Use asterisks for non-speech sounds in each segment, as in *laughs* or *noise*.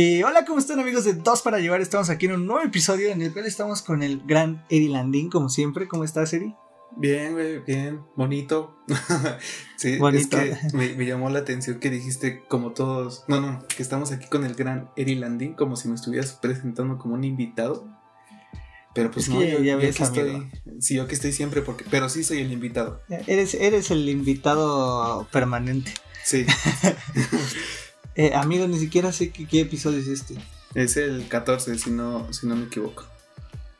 Y hola, ¿cómo están amigos de Dos para Llevar? Estamos aquí en un nuevo episodio en el cual estamos con el gran Eri Landín, como siempre. ¿Cómo estás, Eri? Bien, güey, bien, bonito. *laughs* sí, Bonito. es que me, me llamó la atención que dijiste como todos, no, no, que estamos aquí con el gran Eri Landín, como si me estuvieras presentando como un invitado. Pero pues Es no, que yo, ya yo ves, aquí estoy, sí, yo que estoy siempre, porque, pero sí soy el invitado. Eres, eres el invitado permanente. Sí, *laughs* Eh, amigo, ni siquiera sé qué, qué episodio es este. es el 14, si no, si no me equivoco.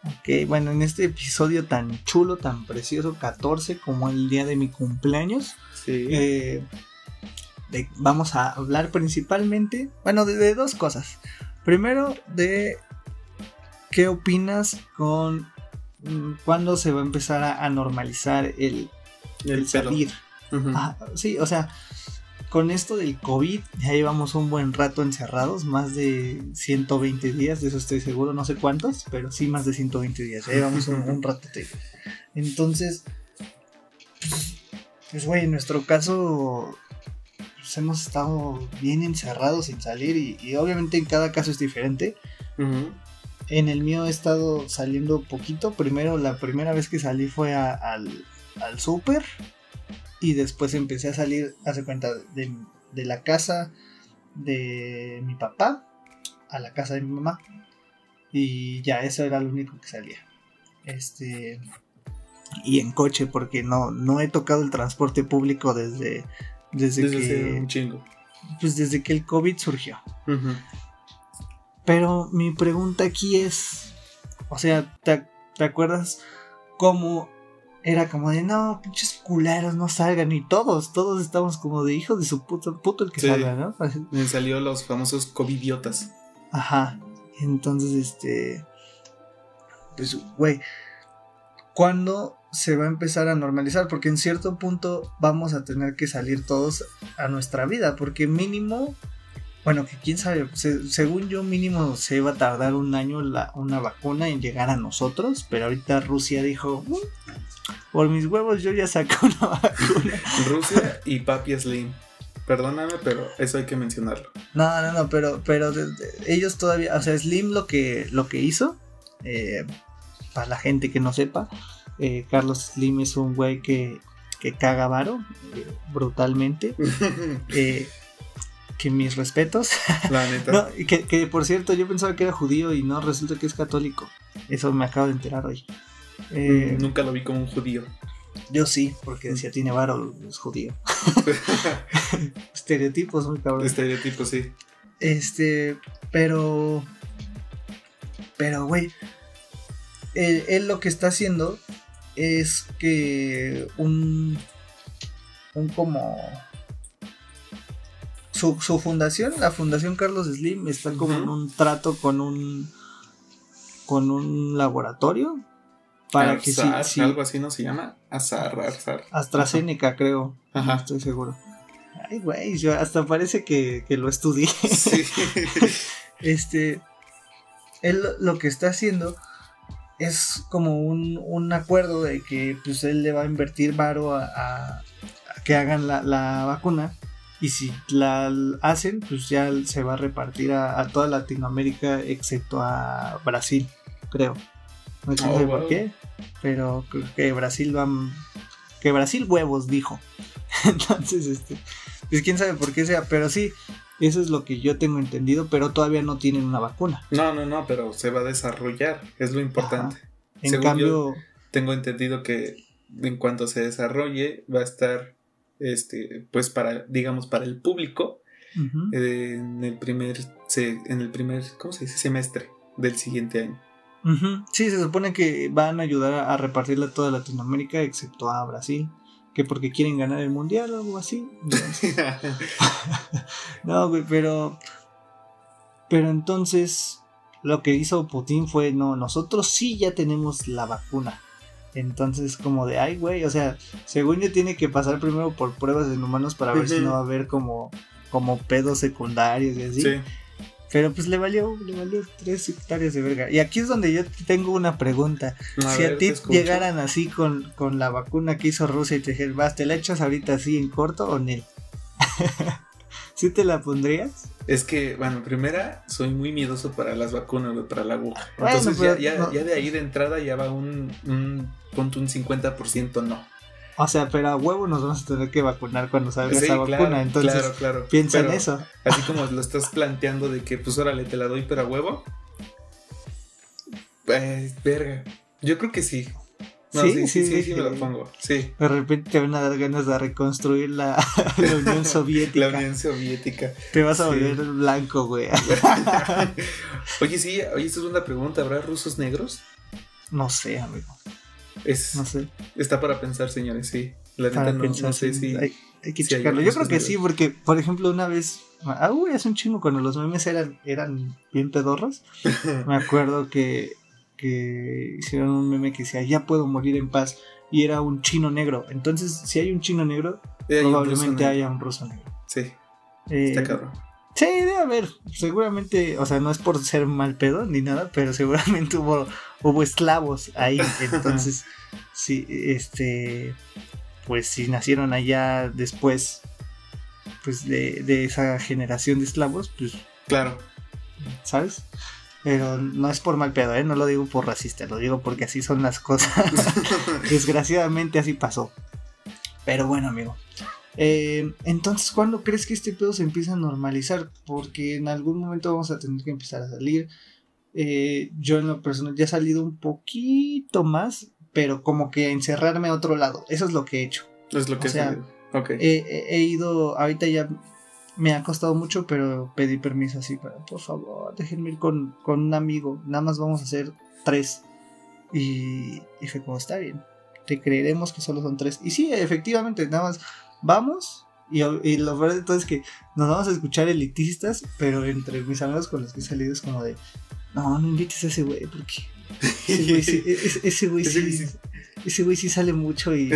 Ok, bueno, en este episodio tan chulo, tan precioso, 14, como el día de mi cumpleaños, Sí. eh, de- vamos a hablar principalmente, bueno, de, de dos cosas. Primero, de qué opinas con mm, cuándo se va a empezar a, a normalizar el, el salir. Ah, sí, o sea, con esto del COVID ya llevamos un buen rato encerrados, más de 120 días, de eso estoy seguro, no sé cuántos, pero sí más de 120 días, ya llevamos un, un ratote. Entonces, pues, güey, en nuestro caso, pues hemos estado bien encerrados sin salir y, y obviamente en cada caso es diferente. En el mío he estado saliendo poquito. Primero, la primera vez que salí fue a- al, al súper. Y después empecé a salir, hace cuenta, de, de la casa de mi papá a la casa de mi mamá. Y ya, eso era lo único que salía. Este. Y en coche, porque no, no he tocado el transporte público desde, desde, Desde que, un chingo. pues desde que el COVID surgió. Pero mi pregunta aquí es, o sea, ¿te, te acuerdas cómo era como de, no, pinches culeros, no salgan? Y todos, todos estamos como de hijos de su puto, puto el que Sí. salga, ¿no? *laughs* Me salió los famosos covidiotas. Ajá. Entonces, este, pues, güey, ¿cuándo se va a empezar a normalizar? Porque en cierto punto vamos a tener que salir todos a nuestra vida, porque mínimo... Bueno, que quién sabe, se- según yo mínimo se va a tardar un año la, una vacuna en llegar a nosotros, pero ahorita Rusia dijo, "Mm, por mis huevos yo ya saqué una *laughs* vacuna. Rusia y Papi Slim. Perdóname, pero eso hay que mencionarlo. No, no, no, pero, pero de- de- ellos todavía, o sea, Slim lo que, lo que hizo, eh, para la gente que no sepa, eh, Carlos Slim es un güey que, que caga varo eh, brutalmente, *laughs* que mis respetos. La neta. *laughs* No, que, por cierto yo pensaba que era judío y no, resulta que es católico. Eso me acabo de enterar hoy. Eh, Nunca lo vi como un judío. Yo sí, porque decía tiene varo, es judío. *laughs* Estereotipos muy cabrón. Estereotipo, sí. Este, pero. Pero, güey. Él, él lo que está haciendo es que un. Un como. Su, su fundación, la Fundación Carlos Slim, está como en un trato con un. Con un laboratorio. Para que Azar, si- algo así no se llama. Azar, azar. AstraZeneca, creo. Ajá. No estoy seguro. Ay, güey, yo hasta parece que, que lo estudié. Sí. *laughs* Este, él lo- lo que está haciendo es como un, un acuerdo de que pues él le va a invertir varo a, a- a que hagan la, la vacuna y si la hacen pues ya se va a repartir a, a toda Latinoamérica excepto a Brasil, creo. No sé Oh, por wow. qué, pero creo que Brasil va que Brasil huevos dijo. *laughs* Entonces, este, pues quién sabe por qué sea, pero sí, eso es lo que yo tengo entendido, pero todavía no tienen una vacuna. No, no, no, pero se va a desarrollar. Es lo importante. En Según cambio, Tengo entendido que en cuanto se desarrolle va a estar, este, pues para, digamos, para el público eh, en el primer, se- en el primer, ¿cómo se dice? Semestre del siguiente año. Sí, se supone que van a ayudar a, a repartirla a toda Latinoamérica, excepto a Brasil, que porque quieren ganar el mundial o algo así. *laughs* No, güey, pero, pero entonces lo que hizo Putin fue, no, nosotros sí ya tenemos la vacuna. Entonces, como de, ay, güey, o sea, según yo tiene que pasar primero por pruebas en humanos para ver si no va a haber como, como pedos secundarios y así. Sí. Pero pues le valió, le valió tres hectáreas de verga. Y aquí es donde yo tengo una pregunta. A si ver, a ti llegaran así con, con la vacuna que hizo Rusia y te dijeran, vas, ¿te la echas ahorita así en corto o no? *laughs* ¿Sí te la pondrías? Es que, bueno, primera, soy muy miedoso para las vacunas, para la aguja. Entonces ya, ya, no. ya de ahí de entrada ya va un, un, punto un 50% no. O sea, pero a huevo nos vamos a tener que vacunar cuando salga Sí, esa claro, vacuna. Entonces, claro, claro. piensa en eso. Así como lo estás planteando de que, pues, órale, te la doy, pero a huevo. Eh, verga. Yo creo que sí. No, Sí, sí, sí, sí, me lo pongo. Sí. De repente te van a dar ganas de reconstruir la, *laughs* la Unión Soviética. La Unión Soviética. Te vas a volver blanco, güey. *laughs* oye, sí, oye, esta es una pregunta. ¿Habrá rusos negros? No sé, amigo. Es, No sé. Está para pensar, señores, sí. La neta no, pensar no sé si si. hay, hay que si hay checarlo. Yo creo que sí, porque, por ejemplo, una vez. Ah, uy, hace un chingo cuando los memes eran, eran bien pedorros. *laughs* Me acuerdo que, que hicieron un meme que decía, ya puedo morir en paz. Y era un chino negro. Entonces, si hay un chino negro, Eh, hay probablemente haya un ruso negro. Sí, Eh, está cabrón. Sí, debe haber. Seguramente, o sea, no es por ser mal pedo ni nada, pero seguramente hubo, hubo esclavos ahí. *laughs* Entonces, sí, este, pues si nacieron allá después, pues de, de esa generación de esclavos, pues, Claro. ¿sabes? Pero no es por mal pedo, ¿eh? No lo digo por racista, lo digo porque así son las cosas. *laughs* Desgraciadamente así pasó. Pero bueno, amigo. Eh, entonces, ¿cuándo crees que este pedo se empieza a normalizar? Porque en algún momento vamos a tener que empezar a salir. Eh, yo en lo personal ya he salido un poquito más, pero como que a encerrarme a otro lado. Eso es lo que he hecho. es lo que o sea, he ido, ahorita ya me ha costado mucho, pero pedí permiso así para, por favor, déjenme ir con, con un amigo. Nada más vamos a hacer tres. Y, y fue como, está bien, te creeremos que solo son tres. Y sí, efectivamente, nada más vamos. Y, y lo peor de todo es que nos vamos a escuchar elitistas, pero entre mis amigos con los que he salido es como de, no, no invites a ese güey, porque ese güey sí, ese- ese güey Ese güey sí, sí. ese güey sí sale mucho y,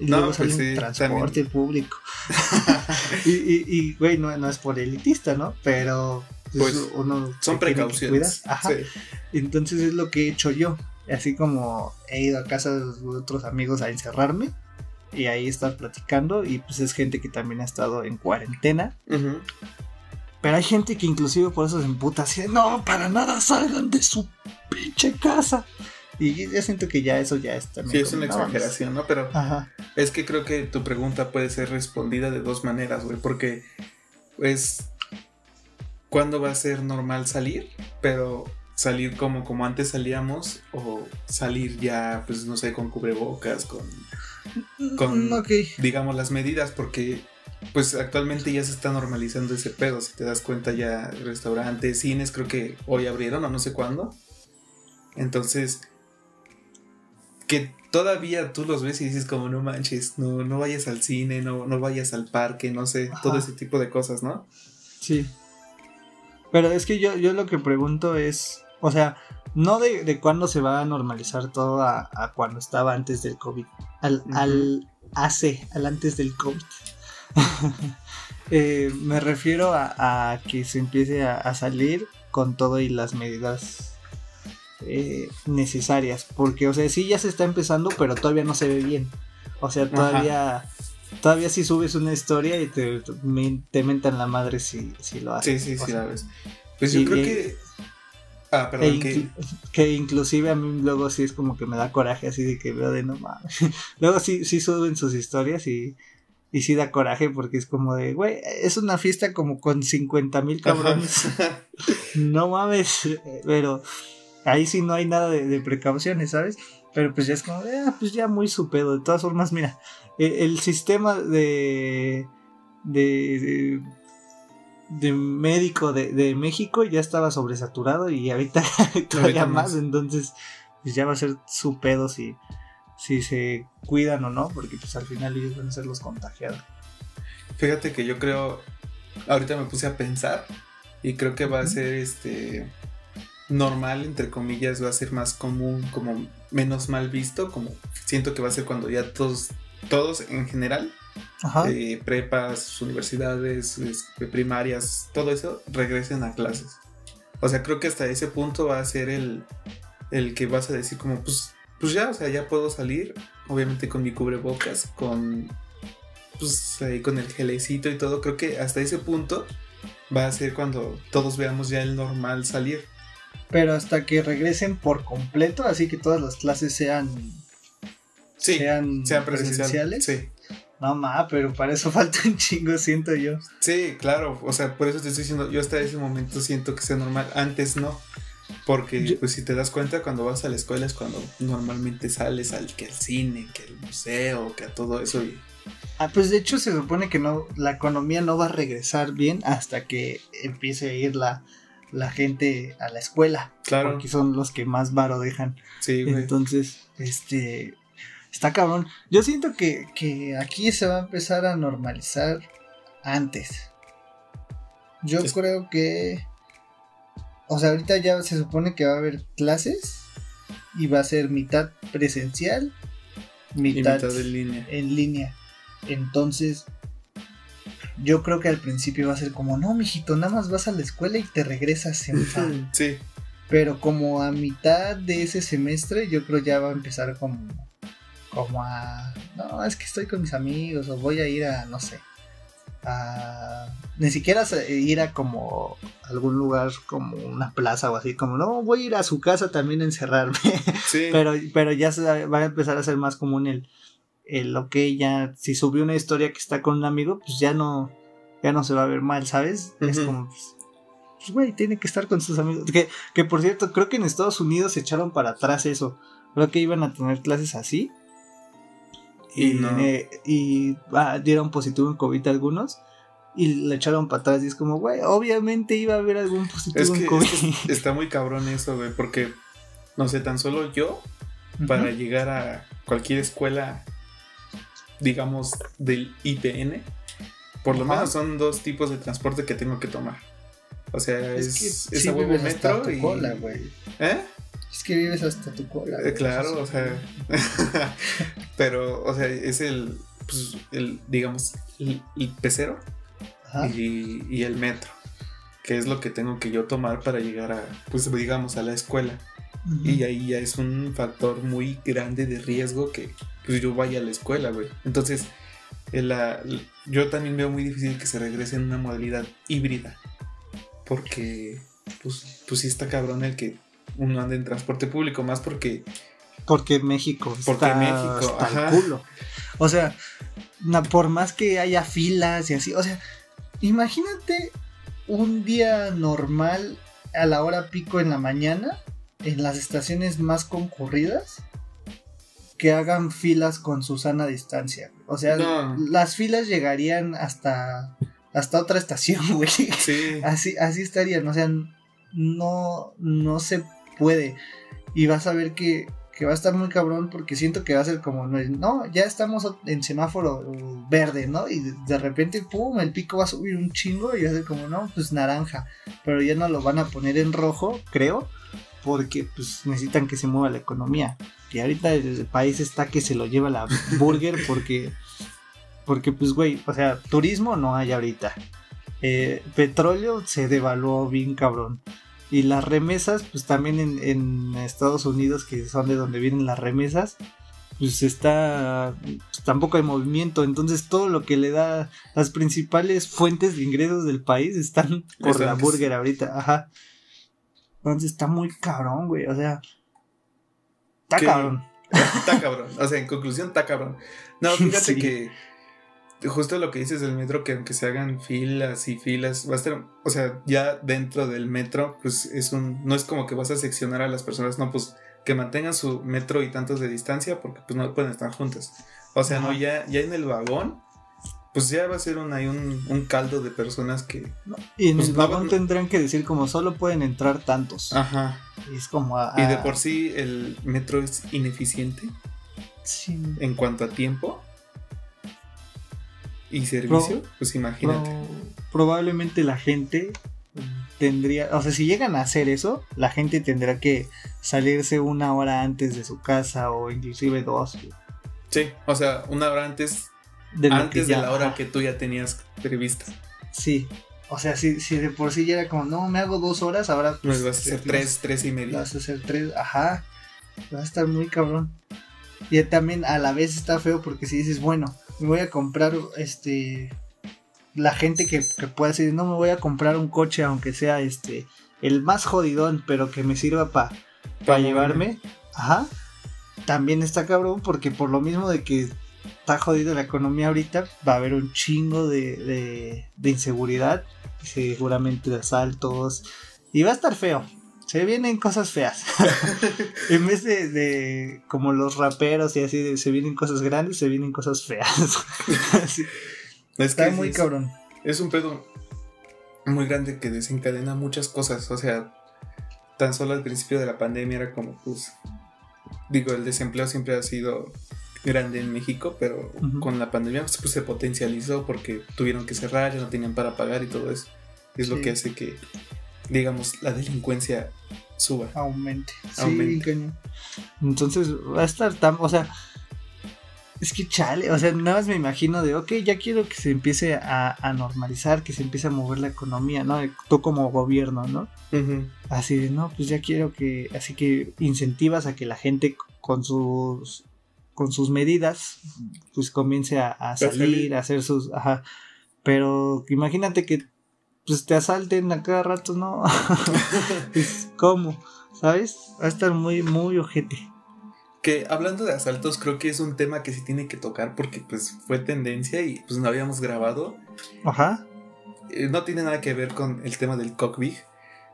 y No, luego sale pues en sí, transporte público. *laughs* y, güey, no, no es por elitista, ¿no? Pero pues, Pues, uno Son precauciones. cuidar. Ajá. Sí. Entonces es lo que he hecho yo. Así como he ido a casa de otros amigos a encerrarme y ahí estar platicando. Y pues es gente que también ha estado en cuarentena. Pero hay gente que inclusive por eso se emputa así, de, no, para nada salgan de su pinche casa. Y yo siento que ya eso ya es también. Sí, es una exageración, ¿no? Pero Ajá. es que creo que tu pregunta puede ser respondida de dos maneras, güey. Porque, pues, ¿cuándo va a ser normal salir? Pero salir como, como antes salíamos o salir ya, pues, no sé, con cubrebocas, con, Con- Mm, digamos, las medidas, porque pues actualmente ya se está normalizando ese pedo, si te das cuenta ya restaurantes, cines creo que hoy abrieron o no sé cuándo. Entonces, que todavía tú los ves y dices como no manches, no, no vayas al cine, no, no vayas al parque, no sé, Ajá. todo ese tipo de cosas, ¿no? Sí. Pero es que yo, yo lo que pregunto es, o sea, no de, de cuándo se va a normalizar todo a, a cuando estaba antes del COVID, al, al hace, al antes del COVID. *laughs* Eh, me refiero a, a que se empiece a, a salir con todo y las medidas eh, necesarias, porque, o sea, sí ya se está empezando, pero todavía no se ve bien. O sea, todavía... Todavía si subes una historia y te, te, mentan la madre si, si lo haces. Sí, sí, sí, sea, la ves. Pues yo creo que... Ah, e perdón, que... inclu- que inclusive a mí luego sí es como que me da coraje así de que veo de no mames. *laughs* luego sí, sí suben sus historias y, y sí da coraje porque es como de, güey, es una fiesta como con 50 mil cabrones. *laughs* No mames, pero ahí sí no hay nada de, de precauciones, ¿sabes? Pero pues ya es como de, ah, pues ya muy su pedo. De todas formas, mira, el, el sistema de, de, de, de médico de, de México ya estaba sobresaturado y ahorita *laughs* todavía Ahorita más, más. entonces pues ya va a ser su pedo si, si se cuidan o no, porque pues al final ellos van a ser los contagiados. Fíjate que yo creo, ahorita me puse a pensar y creo que va a ser este normal, entre comillas, va a ser más común, como menos mal visto, como siento que va a ser cuando ya todos, todos en general. Eh, prepas, universidades, es- primarias, todo eso, regresen a clases. O sea, creo que hasta ese punto va a ser el, el que vas a decir como, pues, pues ya, o sea, ya puedo salir, obviamente con mi cubrebocas, con pues ahí con el gelecito y todo, creo que hasta ese punto va a ser cuando todos veamos ya el normal salir. Pero hasta que regresen por completo, así que todas las clases sean Sí, sean, sean presencial, presenciales. Sí. No ma, pero para eso *laughs* falta un chingo, siento yo. Sí, claro, o sea, por eso te estoy diciendo, yo hasta ese momento siento que sea normal, antes no. Porque, Yo- pues, si te das cuenta, cuando vas a la escuela es cuando normalmente sales al que al cine, que al museo, que a todo eso. Y, Ah, pues de hecho se supone que no, la economía no va a regresar bien hasta que empiece a ir la, la gente a la escuela. claro, Porque son los que más varo dejan. sí, güey. Entonces, este, está cabrón. Yo siento que, que aquí se va a empezar a normalizar antes. Yo Es- creo que, o sea, ahorita ya se supone que va a haber clases y va a ser mitad presencial, mitad, mitad en línea. en línea. Entonces, yo creo que al principio va a ser como, no, mijito, nada más vas a la escuela y te regresas en *laughs* fa". Sí, Pero como a mitad de ese semestre, yo creo ya va a empezar como, como a, no, es que estoy con mis amigos o voy a ir a, no sé, a, ni siquiera ir a como algún lugar como una plaza o así, como, no, voy a ir a su casa también a encerrarme. *laughs* sí. pero, pero ya se va a empezar a ser más común el, el, ok, ya, si subió una historia que está con un amigo, pues ya no, ya no se va a ver mal, ¿sabes? Es como, pues, pues, güey, tiene que estar con sus amigos. Que, que por cierto, creo que en Estados Unidos se echaron para atrás eso. Creo que iban a tener clases así. Y Y, no. eh, y ah, dieron positivo en COVID algunos. Y le echaron para atrás. Y es como, güey, obviamente iba a haber algún positivo es que, en COVID. es que está muy cabrón eso, güey, porque, no sé, tan solo yo, para llegar a cualquier escuela, digamos, del IPN, por lo menos son dos tipos de transporte que tengo que tomar. O sea, es, que es, sí a huevo vives hasta metro tu y... cola, güey. ¿Eh? Es que vives hasta tu cola. Eh, güey. claro, o sea... *laughs* pero, o sea, es el, pues, el digamos, el, el pecero Ajá. y, y el metro, que es lo que tengo que yo tomar para llegar a, pues, digamos, a la escuela. Y ahí ya es un factor muy grande de riesgo que pues, yo vaya a la escuela, güey. Entonces, el, la- yo también veo muy difícil que se regrese en una modalidad híbrida. Porque, pues, pues sí está cabrón el que uno ande en transporte público, más porque, Porque México Porque está México, hasta el culo. O sea, na- por más que haya filas y así, o sea, imagínate un día normal a la hora pico en la mañana en las estaciones más concurridas que hagan filas con Susana distancia. O sea, No. las filas llegarían hasta hasta otra estación, *laughs* güey. sí, Así, así estarían, o sea, no, no se puede. Y vas a ver que, que va a estar muy cabrón porque siento que va a ser como, no, ya estamos en semáforo verde, ¿no? Y de, repente, pum, el pico va a subir un chingo y va a ser como, no, pues naranja. Pero ya no lo van a poner en rojo, creo, porque pues necesitan que se mueva la economía. Y ahorita el país está que se lo lleva la burger porque, porque pues, güey, o sea, turismo no hay ahorita. Eh, petróleo se devaluó bien cabrón. Y las remesas, pues también en, en Estados Unidos, que son de donde vienen las remesas, pues está, pues, tampoco hay movimiento. Entonces todo lo que le da las principales fuentes de ingresos del país están por la burger ahorita. Ajá. Entonces está muy cabrón, güey. O sea, está ¿Qué? cabrón. está cabrón. O sea, en conclusión, está cabrón. No, *laughs* fíjate Sí. que justo lo que dices del metro, que aunque se hagan filas y filas, va a estar, o sea, ya dentro del metro, pues es un, no es como que vas a seccionar a las personas, no, pues que mantengan su metro y tantos de distancia porque pues no pueden estar juntas. O sea, no, ya, ya en el vagón, pues ya va a ser un, hay un, un caldo de personas que... Y en Pues el vagón tendrán que decir como solo pueden entrar tantos. Ajá. Y es como... a- Y de por sí el metro es ineficiente sí. en cuanto a tiempo y servicio, pues imagínate. Pro- probablemente la gente tendría, o sea, si llegan a hacer eso, la gente tendrá que salirse una hora antes de su casa o inclusive dos. Sí, o sea, una hora antes, De antes de ya- la hora ajá, que tú ya tenías prevista. Sí, o sea, si, si de por sí ya era como, no, me hago dos horas, ahora Pues pues, vas a hacer tres, tres y media. Vas a hacer tres, ajá, va a estar muy cabrón. Y también a la vez está feo porque si dices, bueno, me voy a comprar este la gente que, que pueda decir, no me voy a comprar un coche aunque sea este el más jodidón, pero que me sirva para Pa' llevarme. Ajá. También está cabrón porque por lo mismo de que está jodido la economía ahorita, va a haber un chingo de, de, de inseguridad, seguramente de asaltos, y va a estar feo. Se vienen cosas feas. *laughs* en vez de, de como los raperos y así, de, se vienen cosas grandes, se vienen cosas feas. *laughs* Es está que muy es- cabrón. Es un pedo muy grande que desencadena muchas cosas. O sea, tan solo al principio de la pandemia era como, pues, digo, el desempleo siempre ha sido grande en México, pero con la pandemia pues, pues, se potencializó porque tuvieron que cerrar, ya no tenían para pagar y todo eso. Es lo que hace que, digamos, la delincuencia suba. Aumente. Sí, Aumente. cañón. Entonces va a estar tan, o sea, es que chale, o sea, nada más me imagino de, ok, ya quiero que se empiece a, a normalizar, que se empiece a mover la economía, ¿no? Tú como gobierno, ¿no? Así de, no, pues ya quiero que, así que incentivas a que la gente con sus, con sus medidas, pues comience a, a salir. salir, a hacer sus, ajá, pero imagínate que, pues te asalten a cada rato, ¿no? *laughs* Pues, ¿Cómo? ¿Sabes? Va a estar muy, muy ojete. Que hablando de asaltos, creo que es un tema que se tiene que tocar porque pues fue tendencia y pues no habíamos grabado. Ajá. Eh, no tiene nada que ver con el tema del cockpit,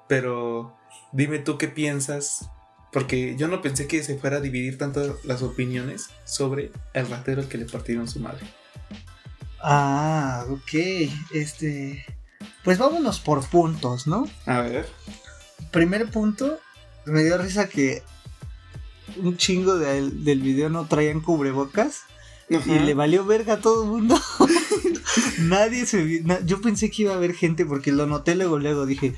pero dime tú qué piensas, porque yo no pensé que se fuera a dividir tanto las opiniones sobre el ratero al que le partieron su madre. Ah, ok. Este. Pues vámonos por puntos, ¿no? A ver. Primer punto, me dio risa que un chingo del, del video no traían cubrebocas y le valió verga a todo el mundo. *laughs* Nadie se na- Yo pensé que iba a haber gente porque lo noté luego, luego dije.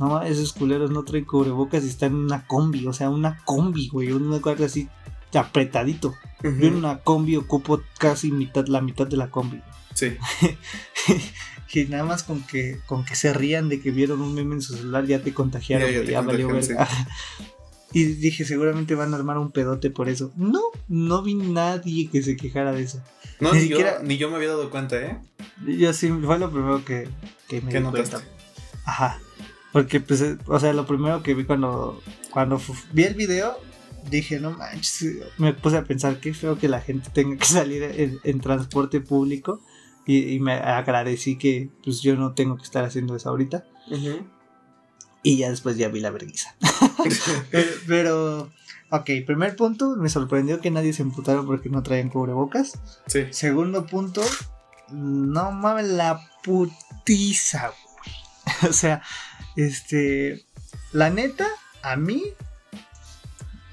No, esos culeros no traen cubrebocas y están en una combi, o sea, una combi, güey, una cosa así apretadito. Yo en una combi ocupo casi mitad, la mitad de la combi. Sí. *laughs* y nada más con que, con que se rían de que vieron un meme en su celular ya te contagiaron, Ya, te ya valió contagiaron, verga. *laughs* Y dije, seguramente van a armar un pedote por eso. No, no vi nadie que se quejara de eso. No, Ni ni, siquiera- yo, ni yo me había dado cuenta, ¿eh? Yo sí, fue lo primero que, que me ¿Qué di notaste? cuenta. Ajá. Porque, pues, eh, o sea, lo primero que vi cuando, cuando vi el video, dije, no manches, me puse a pensar qué feo que la gente tenga que salir en, en transporte público. Y, y me agradecí que, pues, yo no tengo que estar haciendo eso ahorita. Y ya después ya vi la vergüenza. *laughs* pero, pero, ok, primer punto, me sorprendió que nadie se emputaron porque no traían cubrebocas. sí. Segundo punto, no mames la putiza, güey. *laughs* o sea, este, la neta, a mí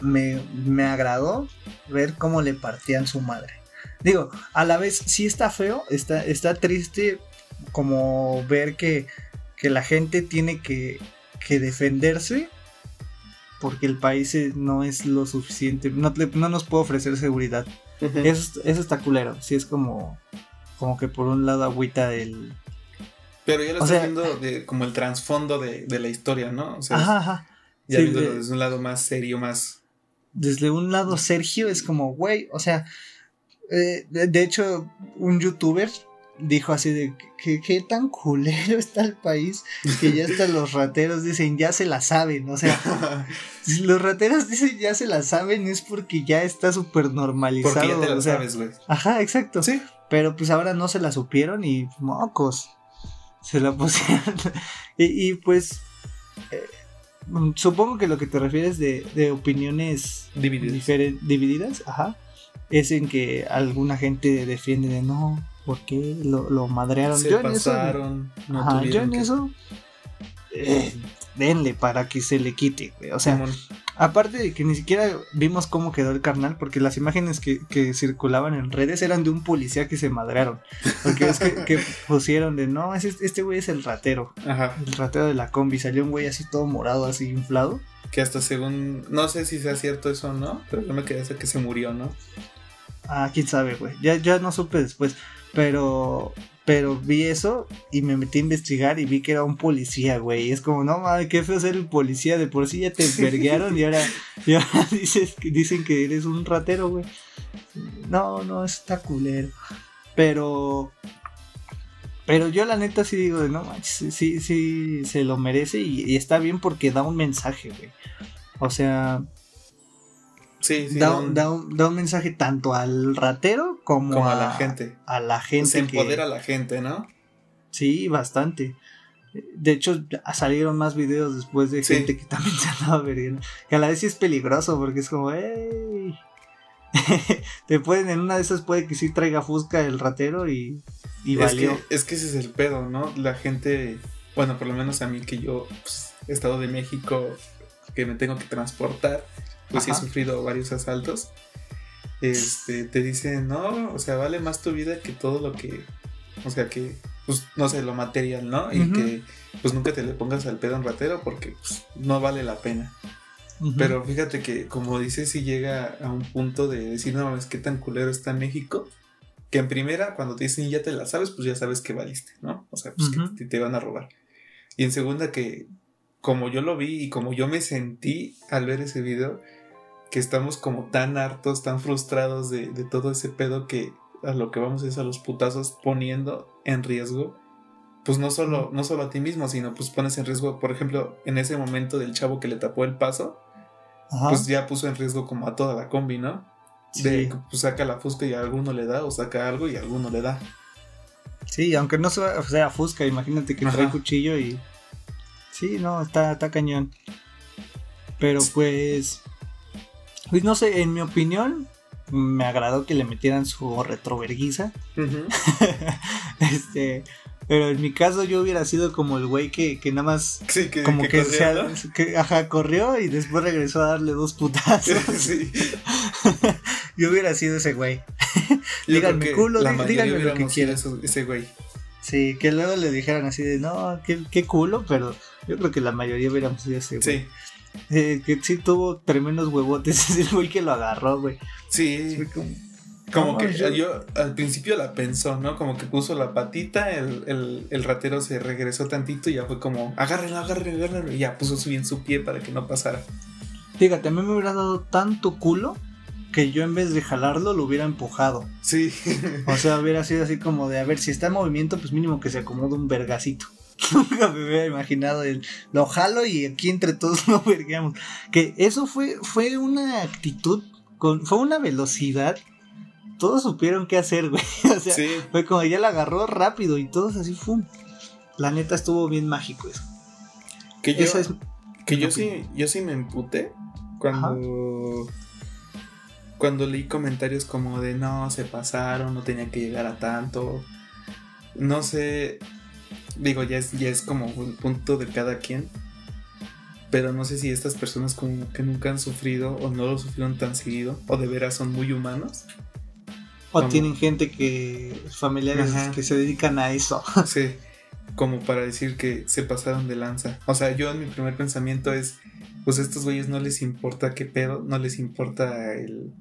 me, me agradó ver cómo le partían su madre. Digo, a la vez sí está feo, está, está triste como ver que, que la gente tiene que, que defenderse porque el país no es lo suficiente, no, no nos puede ofrecer seguridad. Eso, eso está culero. Sí, es como. Como que por un lado agüita el. Pero ya lo o sea- viendo de, como el trasfondo de, de la historia, ¿no? O sea, Ajá, ajá. ya sí, viéndolo de- desde un lado más serio, más... Desde un lado, Sergio es como, güey, o sea. Eh, de, de hecho, un youtuber dijo así de que qué tan culero *laughs* está el país que ya hasta los rateros dicen ya se la saben, o sea, si *laughs* los rateros dicen ya se la saben es porque ya está súper normalizado. Porque ya te lo o sea, sabes, güey. Ajá, exacto. Sí. Pero pues ahora no se la supieron y mocos. Se la *laughs* pusieron. y, y, pues. eh, supongo que lo que te refieres de, de opiniones Divididos. diferen- divididas, ajá. Es en que alguna gente defiende de no, ¿por qué lo, lo madrearon? Se yo en eso. pasaron, no ajá, yo tuvieron en que- eso. eh, denle para que se le quite, güey. O sea, Simón. Aparte de que ni siquiera vimos cómo quedó el carnal, porque las imágenes que, que circulaban en redes eran de un policía que se madrearon. Porque es que, que pusieron de no, es este güey es el ratero, Ajá. el ratero de la combi. Salió un güey así todo morado, así inflado. Que hasta según. No sé si sea cierto eso o no, pero yo me quedé hasta que se murió, ¿no? Ah, quién sabe, güey. Ya, ya no supe después. Pero, pero vi eso y me metí a investigar y vi que era un policía, güey. Y es como, no mames, qué feo ser el policía. De por sí ya te *laughs* verguearon y ahora, y ahora *laughs* dices, dicen que eres un ratero, güey. No, no, está culero. Pero pero yo la neta sí digo, no manches, sí, sí, se lo merece y, está bien porque da un mensaje, güey. O sea... Sí, sí, da, un, da, un, mensaje tanto al ratero como, a, la gente. A la gente. Se empodera a la gente, ¿no? Sí, bastante. De hecho, salieron más videos después de gente que también *laughs* se andaba viendo. Que a la vez sí es peligroso porque es como, ¡ey! *laughs* Te pueden, en una de esas puede que sí traiga Fusca el ratero y es Que, es que ese es el pedo, ¿no? La gente, bueno, por lo menos a mí que yo, pues, estado de México, que me tengo que transportar, pues he sufrido varios asaltos. Este, te dicen, no, o sea, vale más tu vida que todo lo que, o sea, que, pues, no sé, lo material, ¿no? Y que, pues, nunca te le pongas al pedo a un ratero porque, pues, no vale la pena. Pero fíjate que, como dices, si llega a un punto de decir, no mames, qué tan culero está México que en primera, cuando te dicen ya te la sabes, pues ya sabes que valiste, ¿no? O sea, pues que te, van a robar. Y en segunda, que como yo lo vi y como yo me sentí al ver ese video, que estamos como tan hartos, tan frustrados de, todo ese pedo que a lo que vamos es a los putazos poniendo en riesgo, pues no solo, no solo a ti mismo, sino pues pones en riesgo, por ejemplo, en ese momento del chavo que le tapó el paso, pues ya puso en riesgo como a toda la combi, ¿no? De, pues saca la Fusca y a alguno le da, o saca algo y a alguno le da. Sí, aunque no sea, Fusca, imagínate que trae cuchillo y. Sí, no, está, está cañón. Pero pues. Pues no sé, en mi opinión, me agradó que le metieran su retroverguiza. *laughs* este. Pero en mi caso yo hubiera sido como el güey que, que nada más sí, que, como que, que, ajá, corrió y después regresó a darle dos putazos. *laughs* Sí. *laughs* yo hubiera sido ese güey. díganme culo, díganme lo que quieran. Ese güey. Sí, que luego le dijeran así de no, qué, qué culo, pero yo creo que la mayoría hubiéramos sido ese güey. Sí. Eh, que sí tuvo tremendos huevotes *laughs* ese güey que lo agarró, güey. Sí. Como que yo... al principio la pensó, ¿no? Como que puso la patita, el, ratero se regresó tantito y ya fue como, agárrenlo, agárrenlo, agárrenlo. Y ya puso bien su pie para que no pasara. Fíjate, a mí me hubiera dado tanto culo que yo en vez de jalarlo lo hubiera empujado. Sí. o sea, *laughs* hubiera sido así como de, a ver, si está en movimiento, pues mínimo que se acomode un vergacito. *laughs* Nunca me hubiera imaginado el, lo jalo y aquí entre todos *laughs* lo verguemos. Que eso fue, fue una actitud, con, fue una velocidad todos supieron qué hacer, *laughs* güey. O sea, fue como ella la agarró rápido y todos así, ¡fum! La neta estuvo bien mágico eso. Que yo, que yo sí, yo sí me emputé cuando. Cuando leí comentarios como de no, se pasaron, no tenía que llegar a tanto. No sé. Digo, ya es, ya es como un punto de cada quien. Pero no sé si estas personas como que nunca han sufrido o no lo sufrieron tan seguido o de veras son muy humanos o tienen gente que, familiares que se dedican a eso. *laughs* Sí, como para decir que se pasaron de lanza. O sea, yo en mi primer pensamiento es, pues a estos güeyes no les importa qué pedo, no les importa el...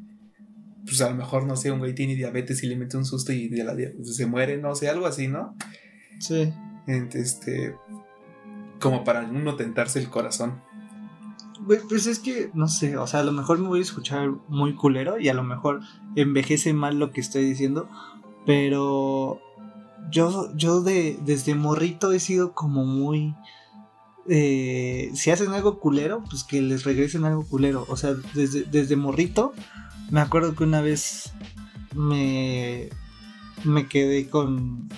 Pues a lo mejor, no sé, un güey tiene diabetes y le mete un susto y de la se muere, no sé, algo así, ¿no? Sí. Este, como para uno tentarse el corazón pues es que, no sé, o sea, a lo mejor me voy a escuchar muy culero y a lo mejor envejece mal lo que estoy diciendo, pero yo, yo de, desde morrito he sido como muy... Eh, si hacen algo culero, pues que les regresen algo culero. O sea, desde, desde morrito, me acuerdo que una vez me, me quedé con...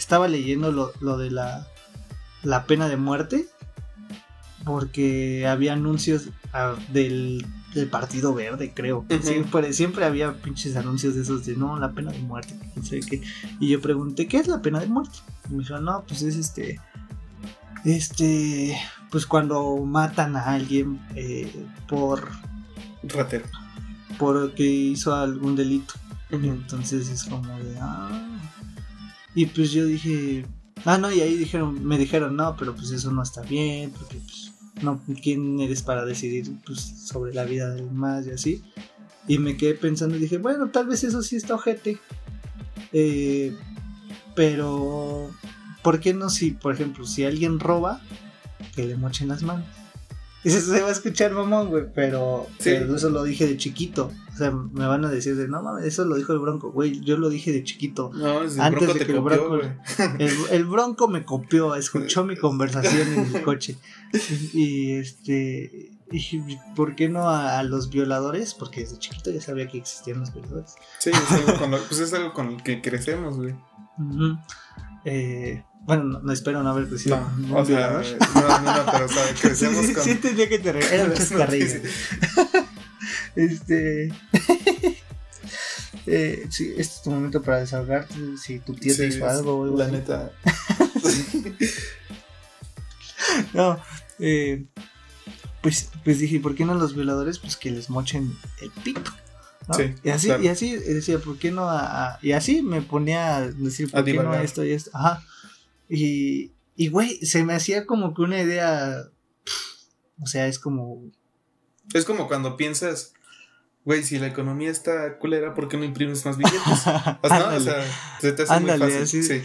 Estaba leyendo lo, lo de la, la pena de muerte porque había anuncios ah, del, Partido Verde, creo. siempre, siempre había pinches anuncios de esos de no, la pena de muerte. Y yo pregunté, ¿qué es la pena de muerte? Y me dijeron, no, pues es este. Este. Pues cuando matan a alguien eh, por. Ratero. Porque hizo algún delito. Entonces es como de. Ah. Y pues yo dije. Ah, no, y ahí dijeron, me dijeron, no, pero pues eso no está bien, porque pues no, ¿quién eres para decidir pues, sobre la vida del más y así? Y me quedé pensando y dije, bueno, tal vez eso sí está ojete. Eh, pero, ¿por qué no si, por ejemplo, si alguien roba, que le mochen las manos? *laughs* Eso se va a escuchar mamón, güey, pero, pero, eso lo dije de chiquito. O sea, me van a decir de, no mames, eso lo dijo el Bronco, güey, yo lo dije de chiquito. No, el antes bronco de que el Bronco, *laughs* el, Bronco me copió, escuchó mi conversación en el coche. Y, este, y ¿por qué no a, los violadores? Porque desde chiquito ya sabía que existían los violadores. Sí, es algo con pues es algo con el que crecemos, güey. eh, bueno, no, espero no haber crecido. No, o sea, no, no, pero *laughs* crecemos sí, con. Sí, tenía que te Era. *laughs* este. *laughs* eh, sí, este es tu momento para desahogarte. Si tu tía te hizo algo, La neta. *laughs* no, eh, pues, pues dije, ¿por qué no los violadores? Pues que les mochen el pito. Sí, y así, y así decía, ¿por qué no? A, y así me ponía a decir, ¿por qué no esto y esto? Ajá. Y, y, güey, se me hacía como que una idea. O sea, es como. Es como cuando piensas, güey, si la economía está culera, ¿por qué no imprimes más billetes? *laughs* o sea, se te hace muy fácil. Sí.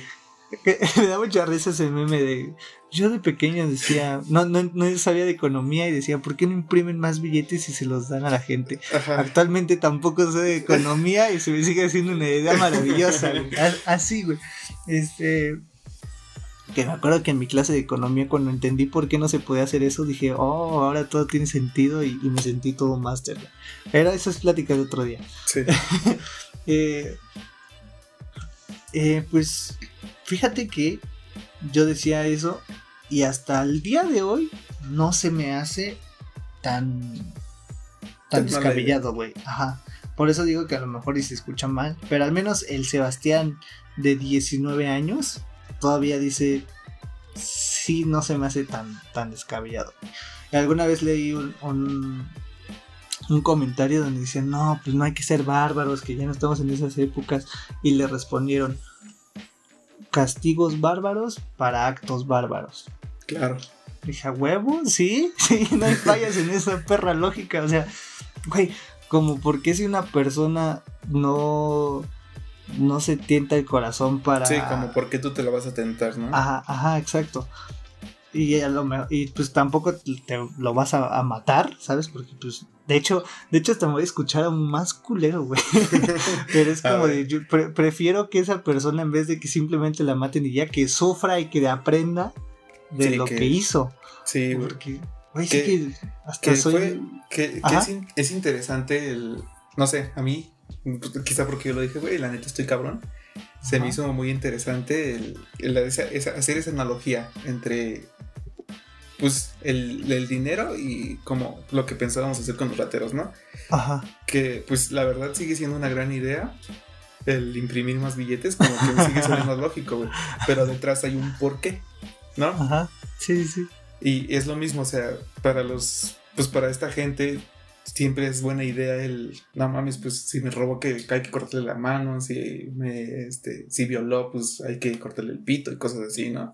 *laughs* Me da mucha risa ese meme de. Yo de pequeño decía, no, no, no sabía de economía y decía, ¿por qué no imprimen más billetes y se los dan a la gente? Actualmente tampoco sé de economía y se me sigue haciendo una idea maravillosa, *laughs* Así, güey. Este que me acuerdo que en mi clase de economía cuando entendí por qué no se podía hacer eso dije oh ahora todo tiene sentido y, me sentí todo máster. Era esa es plática de otro día. Sí. *laughs* Eh, eh, pues fíjate que yo decía eso y hasta el día de hoy no se me hace tan tan descabellado güey. Ajá. Por eso digo que a lo mejor y se escucha mal pero al menos el Sebastián de 19 años todavía dice, sí, no se me hace tan, tan descabellado. Alguna vez leí un, un, comentario donde decían, no, pues no hay que ser bárbaros, que ya no estamos en esas épocas. Y le respondieron, castigos bárbaros para actos bárbaros. Claro. Dije, huevo? Sí, *laughs* sí, no hay fallas en esa perra lógica. O sea, güey, como porque si una persona no no se tienta el corazón para... Sí, como porque tú te lo vas a tentar, ¿no? Ajá, ajá, exacto. Y, a lo y pues tampoco te lo vas a, matar, ¿sabes? Porque pues, de hecho, de hecho hasta me voy a escuchar a un más culero, güey. *laughs* Pero es como de, yo prefiero que esa persona en vez de que simplemente la maten y ya que sufra y que aprenda de lo que, hizo. Sí, porque, güey, sí que hasta soy... que, es, es interesante el, no sé, a mí quizá porque yo lo dije, güey, la neta estoy cabrón. Se me hizo muy interesante el, hacer esa analogía entre pues el, dinero y como lo que pensábamos hacer con los rateros, ¿no? Ajá. Que pues la verdad sigue siendo una gran idea el imprimir más billetes, como que sigue siendo más lógico, güey. Pero detrás hay un porqué, ¿no? Ajá. Sí, sí. Y es lo mismo, o sea, para los, pues para esta gente siempre es buena idea el, no mames, pues si me robó que hay que cortarle la mano, si me, este, si violó, pues hay que cortarle el pito y cosas así, ¿no?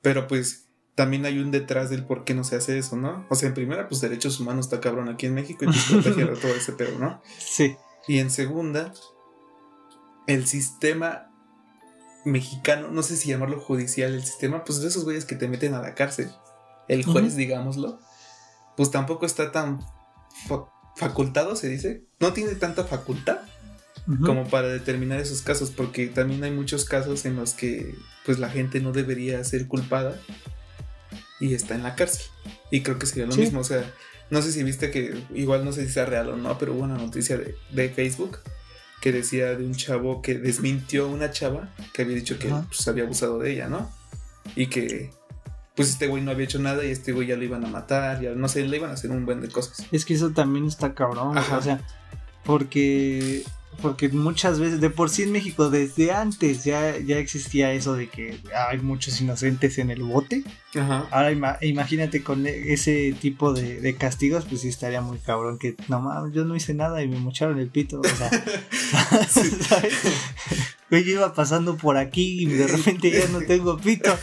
Pero pues también hay un detrás del por qué no se hace eso, ¿no? O sea, en primera, pues derechos humanos está cabrón aquí en México y *laughs* pues proteger todo ese pedo, ¿no? Sí. Y en segunda, el sistema mexicano, no sé si llamarlo judicial, el sistema, pues de esos güeyes que te meten a la cárcel, el juez, digámoslo, pues tampoco está tan facultado, se dice, no tiene tanta facultad como para determinar esos casos, porque también hay muchos casos en los que pues la gente no debería ser culpada y está en la cárcel. Y creo que sería lo mismo, o sea, no sé si viste que, igual no sé si sea real o no, pero hubo una noticia de, de Facebook que decía de un chavo que desmintió a una chava que había dicho que pues, había abusado de ella, ¿no? Y que pues este güey no había hecho nada y este güey ya lo iban a matar, ya no sé, le iban a hacer un buen de cosas. Es que eso también está cabrón, o sea, porque porque muchas veces, de por sí en México, desde antes ya, ya existía eso de que hay muchos inocentes en el bote. Ajá. Ahora imagínate con ese tipo de, castigos, pues sí estaría muy cabrón que no mames, yo no hice nada y me mocharon el pito. O sea, *laughs* *laughs* yo iba pasando por aquí y de *laughs* repente ya no tengo pito.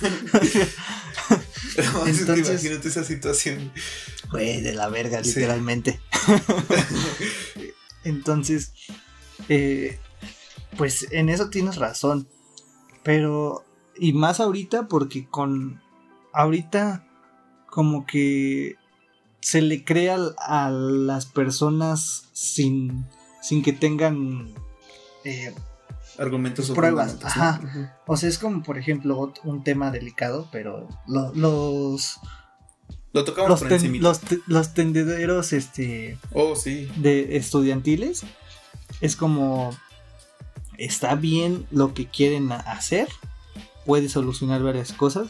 Entonces, imagínate esa situación. Güey, de la verga, literalmente. *laughs* Entonces, eh, pues en eso tienes razón. Pero, y más ahorita, porque con. Ahorita, como que se le crea a las personas sin, sin que tengan eh, argumentos o pruebas. Ajá. O sea, es como, por ejemplo, un tema delicado, pero los. Lo tocamos los, por los, los, tendederos este oh, sí. de estudiantiles es como está bien lo que quieren hacer puede solucionar varias cosas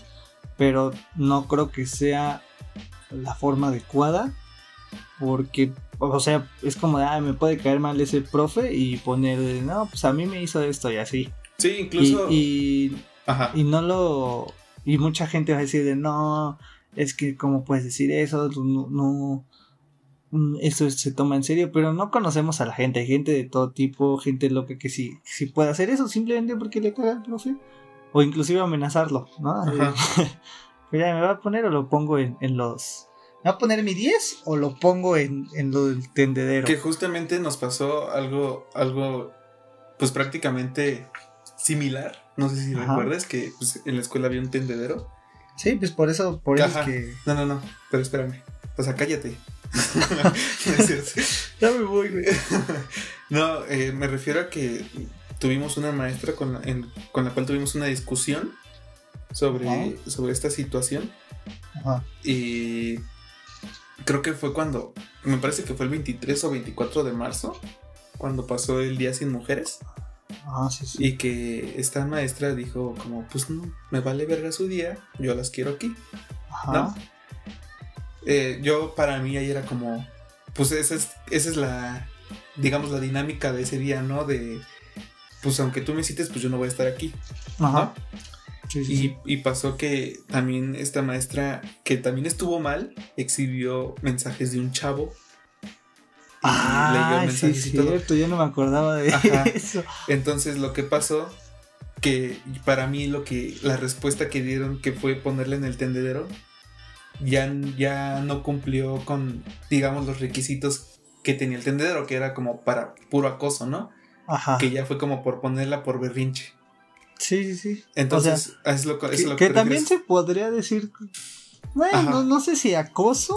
pero no creo que sea la forma adecuada porque o sea, es como de, ah, me puede caer mal ese profe y poner, no, pues a mí me hizo esto y así. Sí, incluso. Y, y, no lo. Y mucha gente va a decir de, no, es que, ¿cómo puedes decir eso? No, no. Eso se toma en serio, pero no conocemos a la gente. Hay gente de todo tipo, gente loca que sí, sí puede hacer eso simplemente porque le caga al profe. O inclusive amenazarlo, ¿no? Ajá. *laughs* ya me va a poner o lo pongo en, en los ¿Me va a poner mi 10 o lo pongo en, en lo del tendedero? Que justamente nos pasó algo, algo, pues prácticamente similar. No sé si recuerdas que pues, en la escuela había un tendedero. Sí, pues por eso, por eso es que. No, no, no, pero espérame. O sea, cállate. *laughs* ya me voy, güey. *laughs* no, eh, me refiero a que tuvimos una maestra con la, con la cual tuvimos una discusión sobre, sobre esta situación. Ajá. Y creo que fue cuando, me parece que fue el 23 o 24 de marzo, cuando pasó el Día Sin Mujeres. Ah, sí, sí. Y que esta maestra dijo como, pues no, me vale verga su día, yo las quiero aquí. Ajá. Eh, yo para mí ahí era como, pues esa es, esa es la, digamos, la dinámica de ese día, ¿no? De, pues aunque tú me cites, pues yo no voy a estar aquí. Ajá y, pasó que también esta maestra, que también estuvo mal, exhibió mensajes de un chavo. Ah, sí, cierto, yo no me acordaba de *laughs* eso. Entonces lo que pasó, que para mí lo que, la respuesta que dieron, que fue ponerle en el tendedero, ya, ya no cumplió con, digamos, los requisitos que tenía el tendedero, que era como para puro acoso, ¿no? Ajá. Que ya fue como por ponerla por berrinche. Sí, sí, sí. Entonces, es lo, es que, lo que, que también se podría decir. Bueno, no, sé si acoso.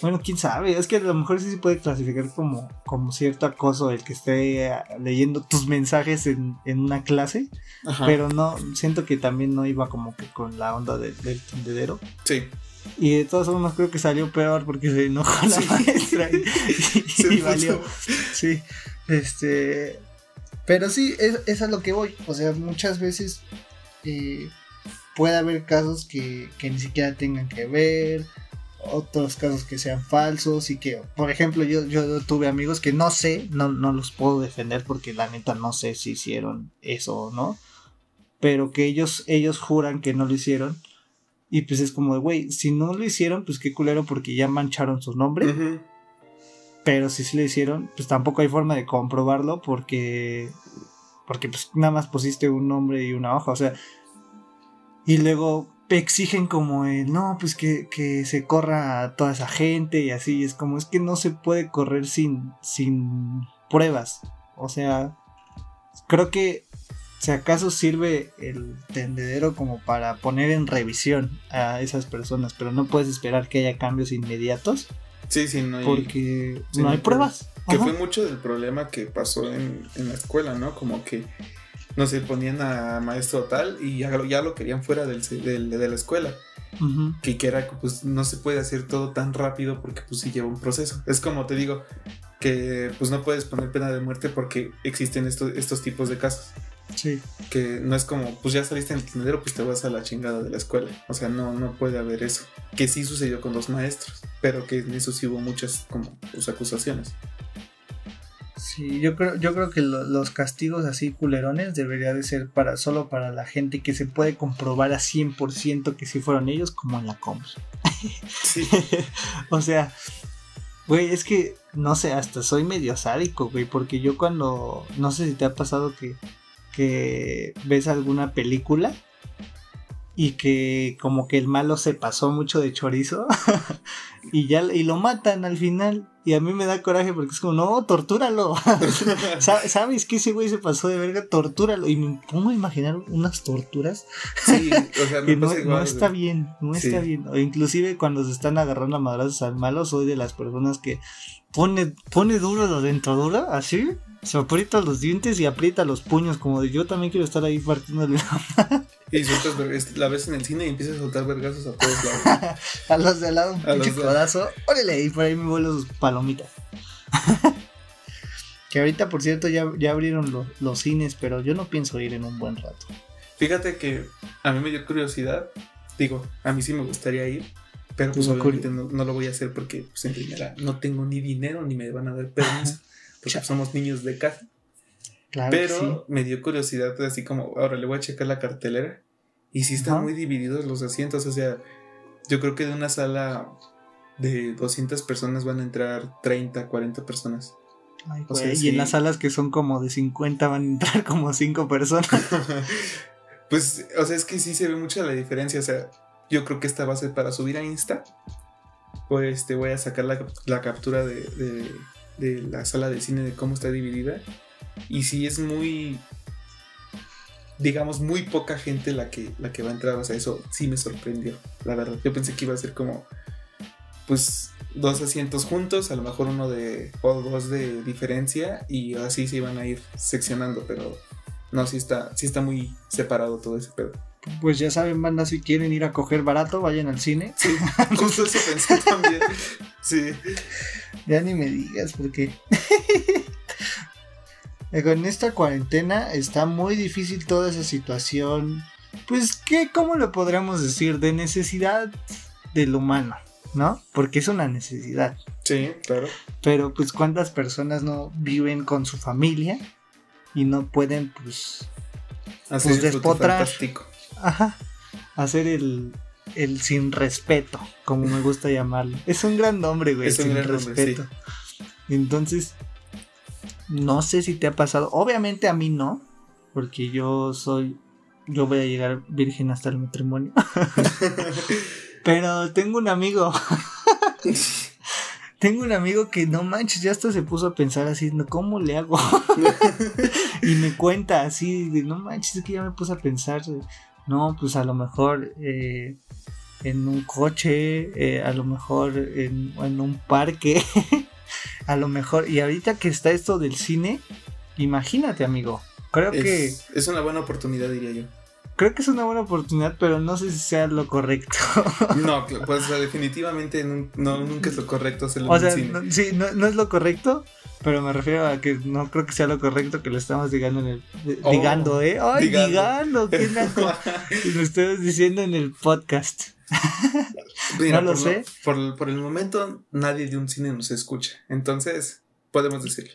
Bueno, quién sabe. Es que a lo mejor sí se puede clasificar como, como cierto acoso el que esté eh, leyendo tus mensajes en, una clase. Pero no, siento que también no iba como que con la onda del tendedero. Sí. Y de todas formas creo que salió peor porque se enojó la maestra y, *laughs* y valió. Sí. Este. Pero sí, es, es a lo que voy. O sea, muchas veces eh, puede haber casos que, ni siquiera tengan que ver, otros casos que sean falsos y que, por ejemplo, yo, yo tuve amigos que no sé, no, no los puedo defender porque la neta no sé si hicieron eso o no, pero que ellos, ellos juran que no lo hicieron. Y pues es como de, güey, si no lo hicieron, pues qué culero porque ya mancharon su nombre. Pero si sí lo hicieron, pues tampoco hay forma de comprobarlo porque. Porque pues nada más pusiste un nombre y una hoja. O sea. Y luego exigen como el, no, pues que, que se corra a toda esa gente y así. Es como, es que no se puede correr sin, sin pruebas. O sea, creo que si acaso sirve el tendedero como para poner en revisión a esas personas, pero no puedes esperar que haya cambios inmediatos. Sí, sí, no hay. Porque no hay pruebas. Que fue mucho del problema que pasó en, la escuela, ¿no? Como que, no sé, ponían a maestro tal y ya, ya lo querían fuera del, de la escuela. Que, que era, pues no se puede hacer todo tan rápido porque pues sí lleva un proceso. Es como te digo, que pues no puedes poner pena de muerte porque existen estos, estos tipos de casos. Sí. Que no es como, pues ya saliste en el tendero, pues te vas a la chingada de la escuela. O sea, no, no puede haber eso. Que sí sucedió con los maestros, pero que en eso sí hubo muchas como pues, acusaciones. Sí, yo creo, yo creo que los castigos así culerones debería de ser para solo para la gente que se puede comprobar a 100% que sí fueron ellos, como en la COMS. Sí. *laughs* o sea, güey, es que, no sé, hasta soy medio sádico, güey, porque yo cuando, no sé si te ha pasado que que ves alguna película y que como que el malo se pasó mucho de chorizo *laughs* y ya y lo matan al final Y a mí me da coraje porque es como, no, tortúralo. *laughs* ¿Sabes que ese güey se pasó de verga? Tortúralo. Y me pongo a imaginar unas torturas. *laughs* Sí, o sea, me que no, igual, no está bien, no Sí. está bien. O inclusive cuando se están agarrando a madrazos al malo, soy de las personas que pone, pone duro lo dentro duro, así. Se aprieta los dientes y aprieta los puños, como de yo también quiero estar ahí partiéndole Y sueltas la ves en el cine y empiezas a soltar vergazos a todos lados. *laughs* a los de al lado un pinche codazo. Órale, y por ahí me vuelo sus palomitas. *laughs* que ahorita, por cierto, ya, ya abrieron lo- los cines, pero yo no pienso ir en un buen rato. Fíjate que a mí me dio curiosidad. Digo, a mí sí me gustaría ir. Pero pues obviamente no lo voy a hacer porque pues en primera no tengo ni dinero ni me van a dar permiso. *laughs* Somos niños de casa. Claro Pero sí. me dio curiosidad así como, ahora le voy a checar la cartelera. Y sí están muy divididos los asientos. O sea, yo creo que de una sala de 200 personas van a entrar 30, 40 personas. Ay, o sea, y sí. en las salas que son como de 50 van a entrar *laughs* como 5 personas. *laughs* pues, o sea, es que sí se ve mucha la diferencia. O sea, yo creo que esta va a ser para subir a Insta. Pues te voy a sacar la, la captura de, de- de la sala de cine de cómo está dividida. Y sí es muy. Digamos, muy poca gente la que, la que va a entrar. O sea, eso sí me sorprendió, la verdad. Yo pensé que iba a ser como. Pues dos asientos juntos, a lo mejor uno de. o dos de diferencia. Y así se iban a ir seccionando, pero. No, sí está, sí está muy separado todo ese pedo. Pues ya saben, banda, si quieren ir a coger barato, vayan al cine. Sí, *laughs* justo eso pensé también. Sí. Ya ni me digas, porque. *laughs* Con esta cuarentena está muy difícil toda esa situación. Pues, ¿qué, ¿cómo lo podríamos decir? De necesidad del humano, ¿no? Porque es una necesidad. Sí, claro. Pero, pues, ¿cuántas personas no viven con su familia y no pueden, pues, Así Pues es despotrar. fantástico. Ajá. Hacer el, el sin respeto, como me gusta llamarlo. Es un gran nombre, güey. Es un sin gran nombre, respeto. Entonces, no sé si te ha pasado. Obviamente a mí no, porque yo soy. Yo voy a llegar virgen hasta el matrimonio. *laughs* Pero tengo un amigo. *laughs* tengo un amigo que no manches, ya hasta se puso a pensar así, "No, ¿cómo le hago? *laughs* y me cuenta así, de no manches, es que ya me puse a pensar, no, pues a lo mejor eh, en un coche, eh, a lo mejor en, en un parque, *laughs* a lo mejor, y ahorita que está esto del cine, imagínate amigo, creo que, es, es una buena oportunidad, diría yo. Creo que es una buena oportunidad, pero no sé si sea lo correcto. *laughs* No, *laughs* pues definitivamente no, nunca es lo correcto hacerlo o en sea, un cine. no, sí, no, no es lo correcto. Pero me refiero a que no creo que sea lo correcto que lo estamos digando en el. Oh, digando, ¿eh? ¡Ay, digando. digando! ¿Qué *laughs* lo diciendo en el podcast. Mira, no lo por sé. por, por el momento, nadie de un cine nos escucha. Entonces, podemos decirlo.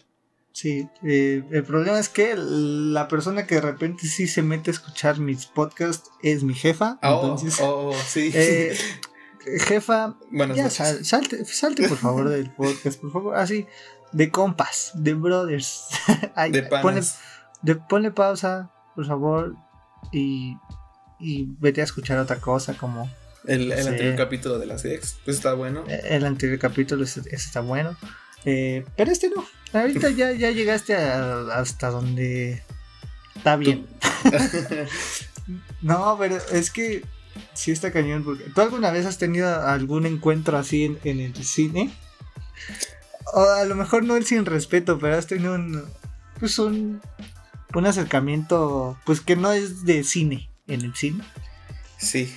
Sí, eh, el problema es que la persona que de repente sí se mete a escuchar mis podcasts es mi jefa. Oh, entonces, oh, sí. eh, jefa, ya sal- salte, salte por favor del podcast, por favor. Así, de compas, de brothers. *laughs* Ay, de ponle, de- ponle pausa, por favor, y, y vete a escuchar otra cosa como El, anterior capítulo de las ex. Pues está bueno. el anterior capítulo, ese está bueno. Eh, pero este no. Ahorita ya, ya llegaste a- hasta donde está bien. *laughs* No, pero es que sí está cañón. Porque, ¿Tú alguna vez has tenido algún encuentro así en, en el cine? O a lo mejor no el sin respeto, pero has tenido un, pues un, un acercamiento, pues que no es de cine, en el cine. Sí.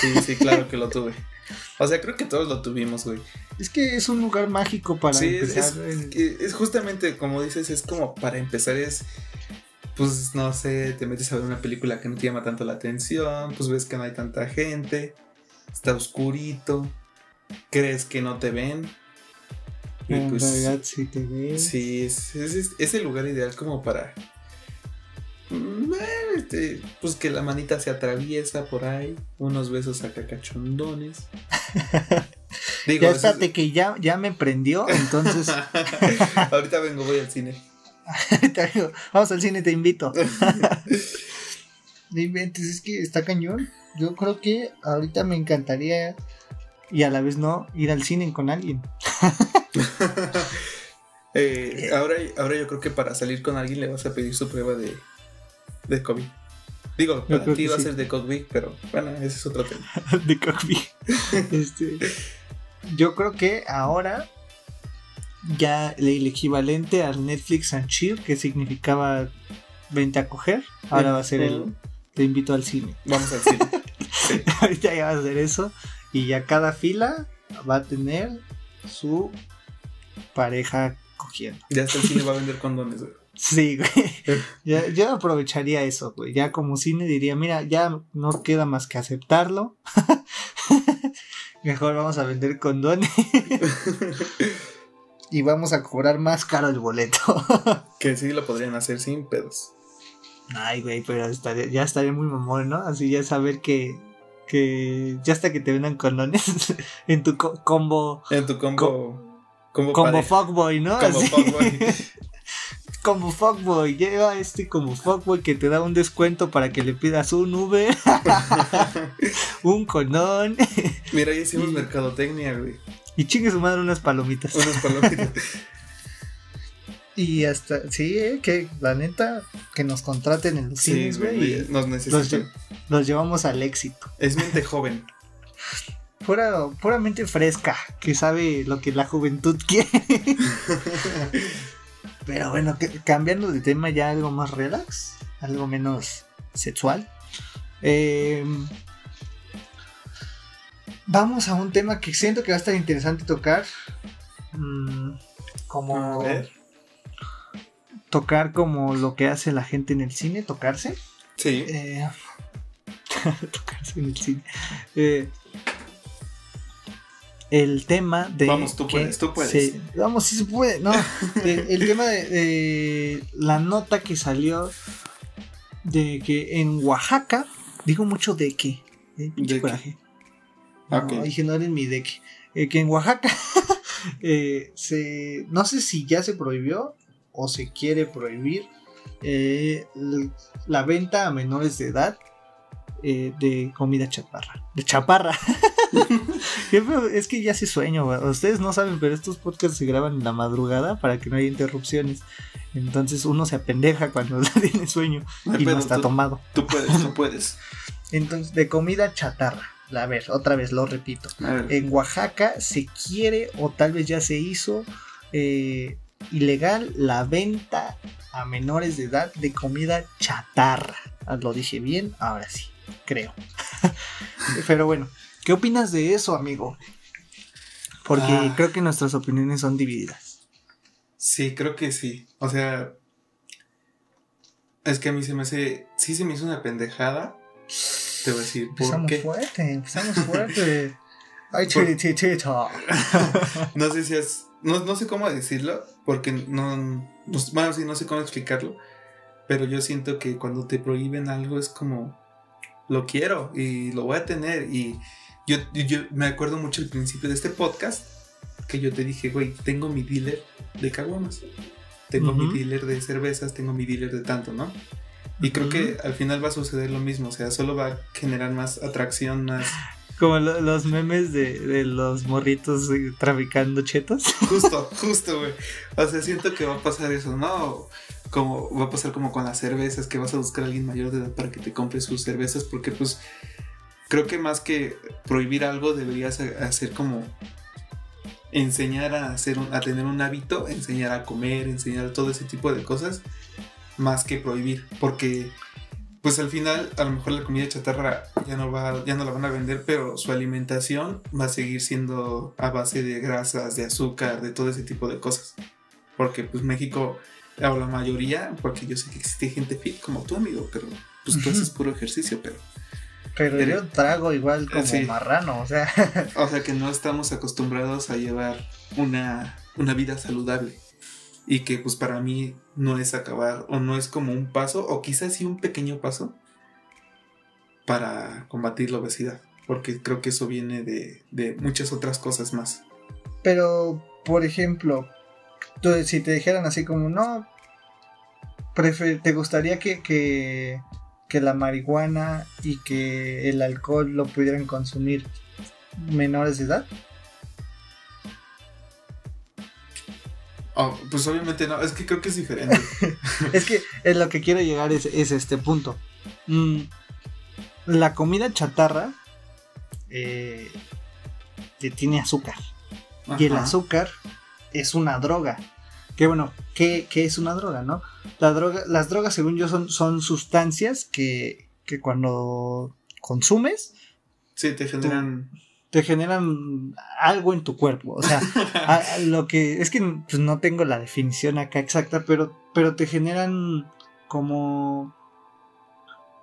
Sí, sí, claro que lo tuve. *laughs* O sea, creo que todos lo tuvimos, güey. Es que es un lugar mágico para sí, empezar. es- que es justamente como dices, es como para empezar es, pues no sé, te metes a ver una película que no te llama tanto la atención, pues ves que no hay tanta gente, está oscurito, crees que no te ven. Y en pues realidad sí te es el lugar ideal como para... este, pues que la manita se atraviesa por ahí, unos besos acá cachondones. *laughs* Digo, Ya es- que ya, ya me prendió, entonces *laughs* Ahorita vengo, voy al cine. *laughs* digo, vamos al cine, te invito. No inventes, es que está cañón. Yo creo que ahorita me encantaría y a la vez no ir al cine con alguien. Eh, ahora, ahora yo creo que para salir con alguien le vas a pedir su prueba de, de COVID. Digo, para ti va a ser de COVID, pero bueno, ese es otro tema. *laughs* de COVID. *laughs* este, yo creo que ahora ya el equivalente al Netflix and Chill, que significaba vente a coger, ahora va a ser el te invito al cine. Vamos al cine. *laughs* Ahorita ya va a ser eso. Y ya cada fila va a tener su pareja cogiendo. Ya hasta el cine va a vender condones, güey. Sí, güey. Ya, yo aprovecharía eso, güey. Ya como cine diría, mira, ya no queda más que aceptarlo. *laughs* Mejor vamos a vender condones. *laughs* y vamos a cobrar más caro el boleto. *laughs* que sí lo podrían hacer sin pedos. Ay, güey, pero ya estaría muy mamón, ¿no? Así ya saber que, que ya hasta que te vendan condones en tu combo. En tu combo. combo, combo fuckboy, ¿no? Combo fuckboy. Como fuckboy, lleva este como fuckboy que te da un descuento para que le pidas un Uber, *laughs* un condón. Mira, ya hicimos mercadotecnia, güey. Y chingue su madre unas palomitas. Unas palomitas. *laughs* *laughs* y hasta, sí, eh, que la neta, que nos contraten en los cines, güey. Nos necesitan. Los, llevamos al éxito. Es mente joven. Pura, puramente fresca, que sabe lo que la juventud quiere. Pero bueno, cambiando de tema ya algo más relax, algo menos sexual. Eh, Vamos a un tema que siento que va a estar interesante tocar. Mm, como. Tocar como lo que hace la gente en el cine, tocarse. Sí. Eh, *laughs* tocarse en el cine. Eh, el tema de. Vamos, tú puedes, tú puedes. vamos, sí se puede, ¿no? *laughs* el, tema de, la nota que salió de que en Oaxaca, digo mucho de que. ¿eh? de coraje. Okay. No, en mi deck. Eh, que en Oaxaca *laughs* eh, se, no sé si ya se prohibió o se quiere prohibir eh, la venta a menores de edad de comida chaparra. De chaparra. *laughs* *laughs* es que ya se sueño. Ustedes no saben, pero estos podcasts se graban en la madrugada para que no haya interrupciones. Entonces uno se apendeja cuando *laughs* tiene sueño y no está tomado. Tú puedes, tú puedes. *laughs* Entonces, de comida chatarra a ver, otra vez lo repito. En Oaxaca se quiere o tal vez ya se hizo eh, ilegal la venta a menores de edad de comida chatarra. Ah, lo dije bien, ahora sí, creo. Pero bueno, ¿qué opinas de eso, amigo? Porque ah. creo que nuestras opiniones son divididas. Sí, creo que sí. O sea, es que a mí se me hace, sí se me hizo una pendejada te voy a decir, ¿por empezamos fuerte, empezamos *laughs* fuerte. Ay, chiritita. *laughs* no sé si es. No, no, sé cómo decirlo, porque no. no bueno, sí, no sé cómo explicarlo. Pero yo siento que cuando te prohíben algo es como. Lo quiero y lo voy a tener. Y yo, yo me acuerdo mucho el principio de este podcast. Que yo te dije, güey, tengo mi dealer de caguamas. Tengo mi dealer de cervezas, tengo mi dealer de tanto, ¿no? Y creo que al final va a suceder lo mismo, o sea, solo va a generar más atracción, más... Como los memes de, los morritos traficando chetos. *laughs* Justo, justo, güey. O sea, siento que va a pasar eso, ¿no? Como va a pasar como con las cervezas, que vas a buscar a alguien mayor de edad para que te compre sus cervezas, porque pues creo que más que prohibir algo deberías hacer como enseñar a hacer a tener un hábito, enseñar a comer, enseñar todo ese tipo de cosas más que prohibir, porque pues al final a lo mejor la comida chatarra ya no va ya no la van a vender, pero su alimentación va a seguir siendo a base de grasas, de azúcar, de todo ese tipo de cosas. Porque pues México o la mayoría, porque yo sé que existe gente fit como tú, amigo, pero pues tú haces puro ejercicio, pero pero, yo trago igual como marrano, o sea. *laughs* o sea que no estamos acostumbrados a llevar una, una vida saludable y que pues para mí no es acabar o no es como un paso o quizás sí un pequeño paso para combatir la obesidad, porque creo que eso viene de, muchas otras cosas más. Pero, por ejemplo, si te dijeran así como, no, ¿te gustaría que, que, que la marihuana y que el alcohol lo pudieran consumir menores de edad? Oh, pues obviamente no, es que creo que es diferente. *laughs* es que es lo que quiero llegar es, este punto. Mm, la comida chatarra eh, tiene azúcar. Y el azúcar es una droga. Que bueno, ¿qué, es una droga, no? La droga, las drogas, según yo, son, son sustancias que, que cuando consumes. Sí, te generan. te generan algo en tu cuerpo. O sea, *laughs* lo que. Es que pues, no tengo la definición acá exacta, pero, pero te generan como.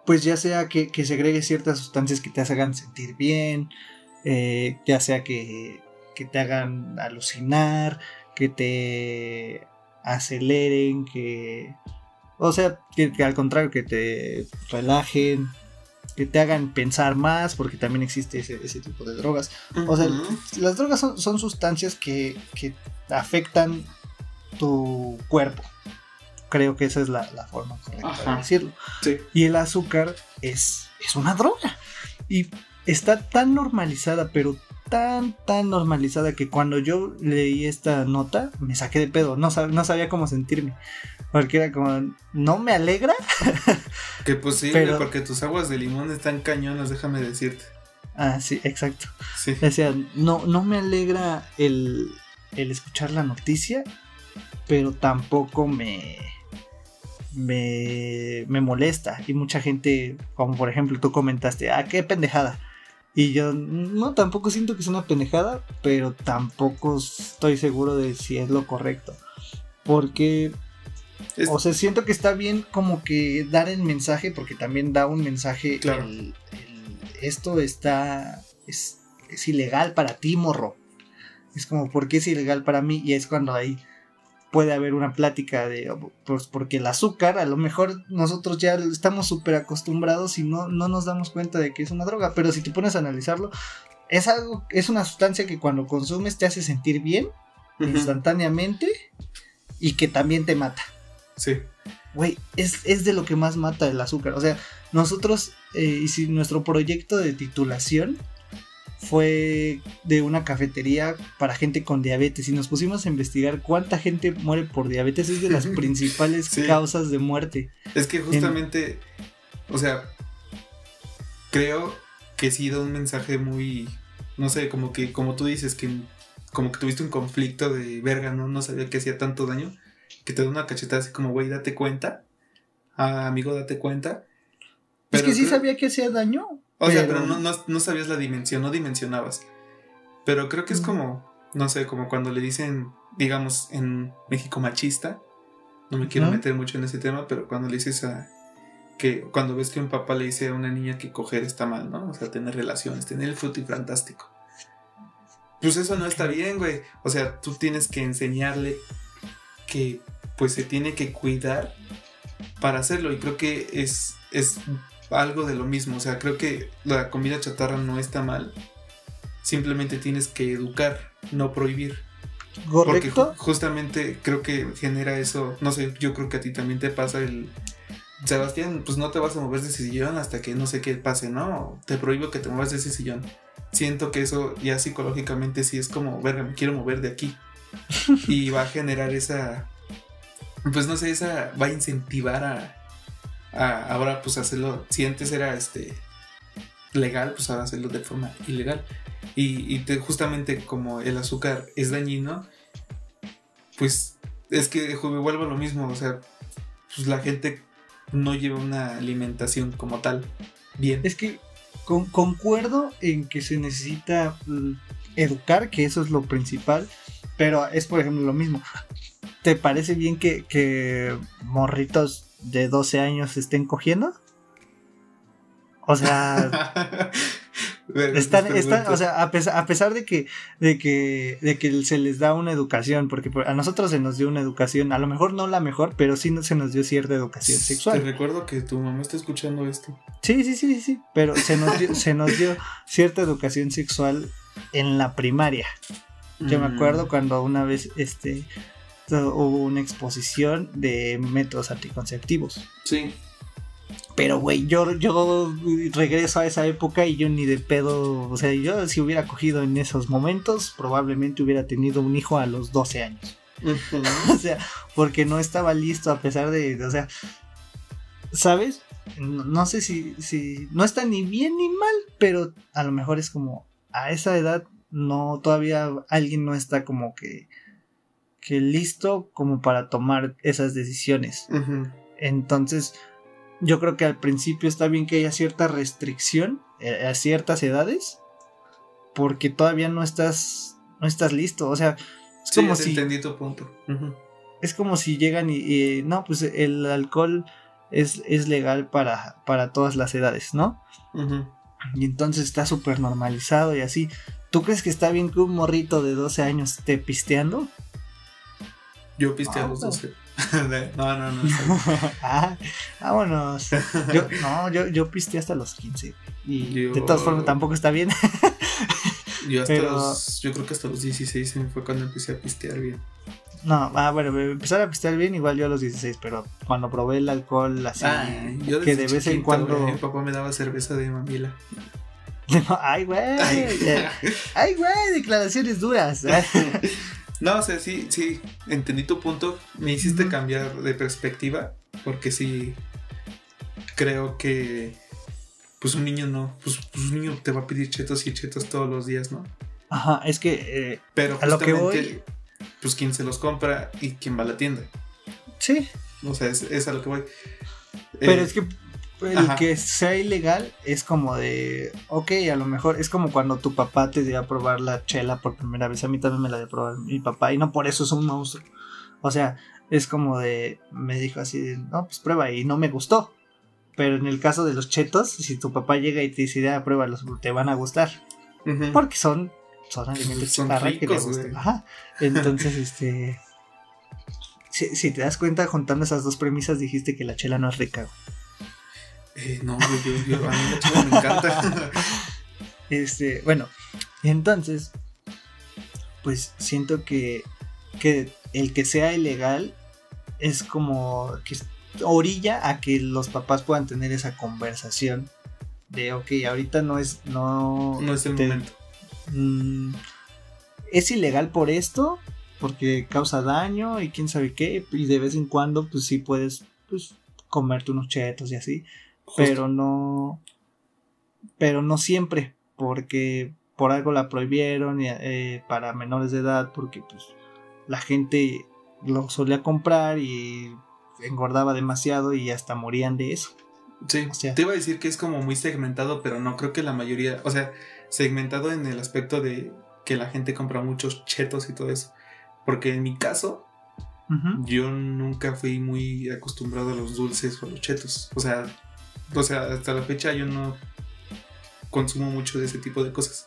Pues ya sea que, que segregue ciertas sustancias que te hagan sentir bien, eh, ya sea que, que te hagan alucinar, que te aceleren, que... O sea, que, al contrario, que te relajen, que te hagan pensar más, porque también existe ese, tipo de drogas. O sea, las drogas son, sustancias que, que, afectan tu cuerpo. Creo que esa es la, forma correcta de decirlo. Y el azúcar es, es una droga. Y está tan normalizada, pero tan, tan normalizada que cuando yo leí esta nota me saqué de pedo, no, no sabía cómo sentirme. Porque era como, ¿no me alegra? *laughs* que posible, pues porque tus aguas de limón están cañonas, déjame decirte. Ah, sí, exacto. Sí. Decía, no, no me alegra el, el escuchar la noticia, pero tampoco me, me, me molesta. Y mucha gente, como por ejemplo tú comentaste, ah, qué pendejada. Y yo no, tampoco siento que es una pendejada, pero tampoco estoy seguro de si es lo correcto. Porque, o sea, siento que está bien como que dar el mensaje, porque también da un mensaje. Claro. esto está, es, es ilegal para ti, morro. Es como, ¿por qué es ilegal para mí? Y es cuando hay puede haber una plática de, pues porque el azúcar, a lo mejor nosotros ya estamos súper acostumbrados y no, no nos damos cuenta de que es una droga, pero si te pones a analizarlo, es algo, es una sustancia que cuando consumes te hace sentir bien instantáneamente y que también te mata. Sí. Güey, es, es, de lo que más mata el azúcar. O sea, nosotros, eh, y si nuestro proyecto de titulación fue de una cafetería para gente con diabetes y nos pusimos a investigar cuánta gente muere por diabetes. Es de las *laughs* principales causas de muerte. Es que justamente, o sea, creo que sí da un mensaje muy, no sé, como que, como tú dices, que como que tuviste un conflicto de verga, no, no sabía que hacía tanto daño, que te da una cachetada así como, güey, date cuenta, ah, amigo, date cuenta. es que sí sabía que hacía daño. O sea, pero no, sabías la dimensión, no dimensionabas. Pero creo que es como, no sé, como cuando le dicen, digamos, en México machista. No me quiero meter mucho en ese tema, pero cuando le dices a. que Cuando ves que un papá le dice a una niña que coger está mal, ¿no? O sea, tener relaciones, tener el fruto y fantástico. Pues eso no está bien, güey. O sea, tú tienes que enseñarle que pues se tiene que cuidar para hacerlo. Y creo que es, es algo de lo mismo. O sea, creo que la comida chatarra no está mal. Simplemente tienes que educar, no prohibir. Porque justamente creo que genera eso. No sé, yo creo que a ti también te pasa el. Sebastián, pues no te vas a mover de ese sillón hasta que no sé qué pase, ¿no? Te prohíbo que te muevas de ese sillón. Siento que eso ya psicológicamente sí es como, verga, me quiero mover de aquí. *laughs* y va a generar esa. Pues no sé, esa. Va a incentivar a, ahora pues hacerlo, si antes era este legal, pues ahora hacerlo de forma ilegal. Y, justamente como el azúcar es dañino, pues es que vuelvo a lo mismo, o sea, pues la gente no lleva una alimentación como tal bien. Es que concuerdo en que se necesita mm, educar, que eso es lo principal, pero es por ejemplo lo mismo. ¿Te parece bien que, que morritos de 12 años estén cogiendo. O sea, *laughs* están, o sea, a pesar, de que, de que, de que se les da una educación, porque a nosotros se nos dio una educación, a lo mejor no la mejor, pero sí se nos dio cierta educación sexual. Te recuerdo que tu mamá está escuchando esto. Sí, sí, sí, sí, pero se nos dio, se nos dio cierta educación sexual en la primaria. Yo me acuerdo mm. cuando una vez, este, hubo una exposición de métodos anticonceptivos. Sí. Pero, güey, yo, yo regreso a esa época y yo ni de pedo, o sea, yo si hubiera cogido en esos momentos, probablemente hubiera tenido un hijo a los 12 años. *laughs* o sea, porque no estaba listo a pesar de, o sea, ¿sabes? No, sé si, si, no está ni bien ni mal, pero a lo mejor es como, a esa edad, no, todavía alguien no está como que, que listo como para tomar esas decisiones. Entonces, yo creo que al principio está bien que haya cierta restricción eh, a ciertas edades, porque todavía no estás, no estás listo, o sea, es como si... Entendí tu punto. Es como si llegan y, no, pues el alcohol es, es legal para, para todas las edades, ¿no? Y entonces está súper normalizado y así. ¿Tú crees que está bien que un morrito de 12 años esté pisteando? Yo piste a los 12. no, no, no. *laughs* ah, vámonos. Yo, no, yo, yo piste hasta los 15. Y de todas formas tampoco está bien. *laughs* yo hasta los. Yo creo que hasta los 16 fue cuando empecé a pistear bien. No, ah, bueno, empezar a pistear bien igual yo a los 16, pero cuando probé el alcohol así, que de vez en cuando... Mi papá me daba cerveza de mamila. *laughs* Ay, güey. Ay, güey, declaraciones duras. No, o sea, sí, sí, entendí tu punto. Me hiciste cambiar de perspectiva, porque sí, creo que, pues un niño no, pues, pues, un niño te va a pedir chetos y chetos todos los días, ¿no? Ajá, es que, eh, pero a lo que voy, pues quién se los compra y quién va a la tienda. Sí. O sea, es, a lo que voy. Pero eh, es que el que sea ilegal es como de, ok, a lo mejor es como cuando tu papá te dio a probar la chela por primera vez. A mí también me la dio a probar mi papá y no por eso es un monstruo. O sea, es como de, me dijo así, no, pues prueba y no me gustó. Pero en el caso de los chetos, si tu papá llega y te dice, ya pruébalos, te van a gustar. Porque son, son alimentos son que te gustan. Ajá. Entonces, *laughs* este... Si, si, te das cuenta, juntando esas dos premisas, dijiste que la chela no es rica. Eh, no, yo, a mí me encanta. *laughs* este, bueno, entonces, pues siento que, que el que sea ilegal es como que orilla a que los papás puedan tener esa conversación de, ok, ahorita no es, no... No es el momento. Mm, es ilegal por esto, porque causa daño y quién sabe qué, y de vez en cuando, pues sí puedes, pues, comerte unos chetos y así pero no pero no siempre porque por algo la prohibieron eh, para menores de edad porque pues la gente lo solía comprar y engordaba demasiado y hasta morían de eso. Sí, te iba a decir que es como muy segmentado, pero no creo que la mayoría, o sea, segmentado en el aspecto de que la gente compra muchos chetos y todo eso. Porque en mi caso, yo nunca fui muy acostumbrado a los dulces o a los chetos. O sea, o sea, hasta la fecha yo no consumo mucho de ese tipo de cosas.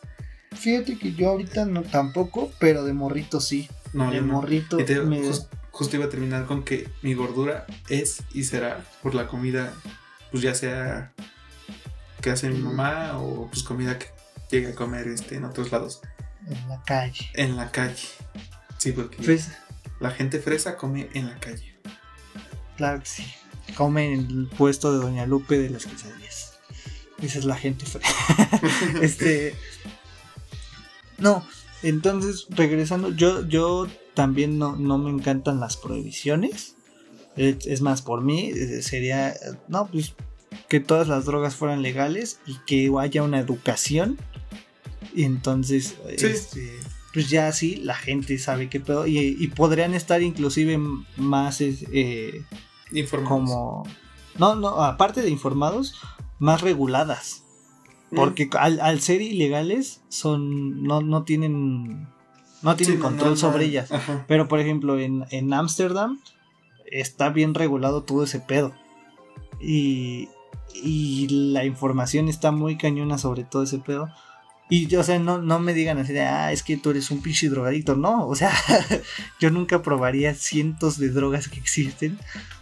Fíjate que yo ahorita no tampoco, pero de morrito sí. No, de morrito. justo iba a terminar con que mi gordura es y será por la comida, pues ya sea que hace mi mamá o pues comida que llegue a comer este en otros lados. En la calle. En la calle. Sí, porque pues la gente fresa come en la calle. Claro que sí come en el puesto de Doña Lupe de las quesadillas. Esa es la gente *laughs* este. No, entonces, regresando, yo, yo también no, no me encantan las prohibiciones. Es, más, por mí eh, sería, no, pues que todas las drogas fueran legales y que haya una educación. Y entonces, este, pues ya así la gente sabe qué pedo. Y, podrían estar inclusive más eh, Informados. Como. No, no, aparte de informados, más reguladas. Mm. Porque al, ser ilegales, son. no, no tienen. No tienen control sobre ellas. Pero por ejemplo, en Ámsterdam está bien regulado todo ese pedo. Y, y la información está muy cañona sobre todo ese pedo. Y, o sea, no, no me digan así de, ah, es que tú eres un pinche drogadito. No, o sea, *laughs* yo nunca probaría cientos de drogas que existen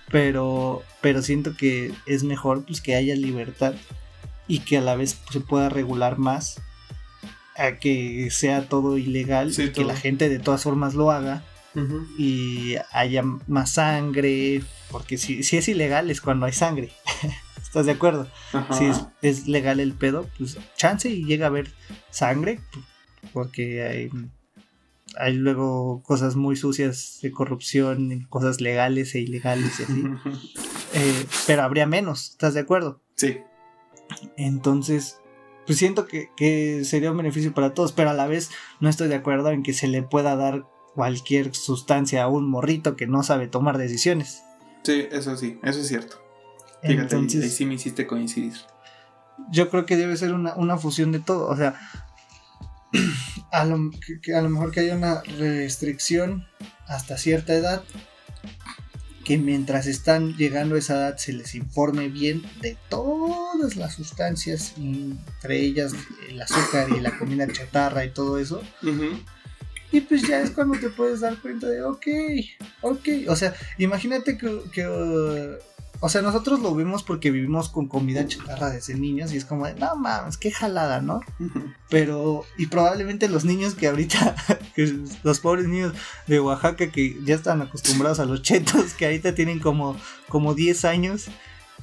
pero, pero siento que es mejor pues que haya libertad y que a la vez se pueda regular más a que sea todo ilegal y que la gente de todas formas lo haga y haya más sangre, porque si, si es ilegal es cuando hay sangre. *laughs* ¿Estás de acuerdo? Si es, legal el pedo, pues chance y llega a haber sangre, porque hay, hay luego cosas muy sucias de corrupción, cosas legales e ilegales y así. *laughs* Eh, pero habría menos, ¿estás de acuerdo? Sí. Entonces, pues siento que, que, sería un beneficio para todos, pero a la vez no estoy de acuerdo en que se le pueda dar cualquier sustancia a un morrito que no sabe tomar decisiones. Sí, eso sí, eso es cierto. Fíjate, Entonces, ahí, sí me hiciste coincidir. Yo creo que debe ser una, una fusión de todo, o sea, a lo, que, a lo mejor que haya una restricción hasta cierta edad, que mientras están llegando a esa edad se les informe bien de todas las sustancias, entre ellas el azúcar y la comida chatarra y todo eso. Y pues ya es cuando te puedes dar cuenta de, ok, ok. O sea, imagínate que, que o sea, nosotros lo vimos porque vivimos con comida chatarra desde niños y es como de, no mames, qué jalada, ¿no? *laughs* Pero, y probablemente los niños que ahorita, *laughs* los pobres niños de Oaxaca que ya están acostumbrados a los chetos, que ahorita tienen como, como 10 años,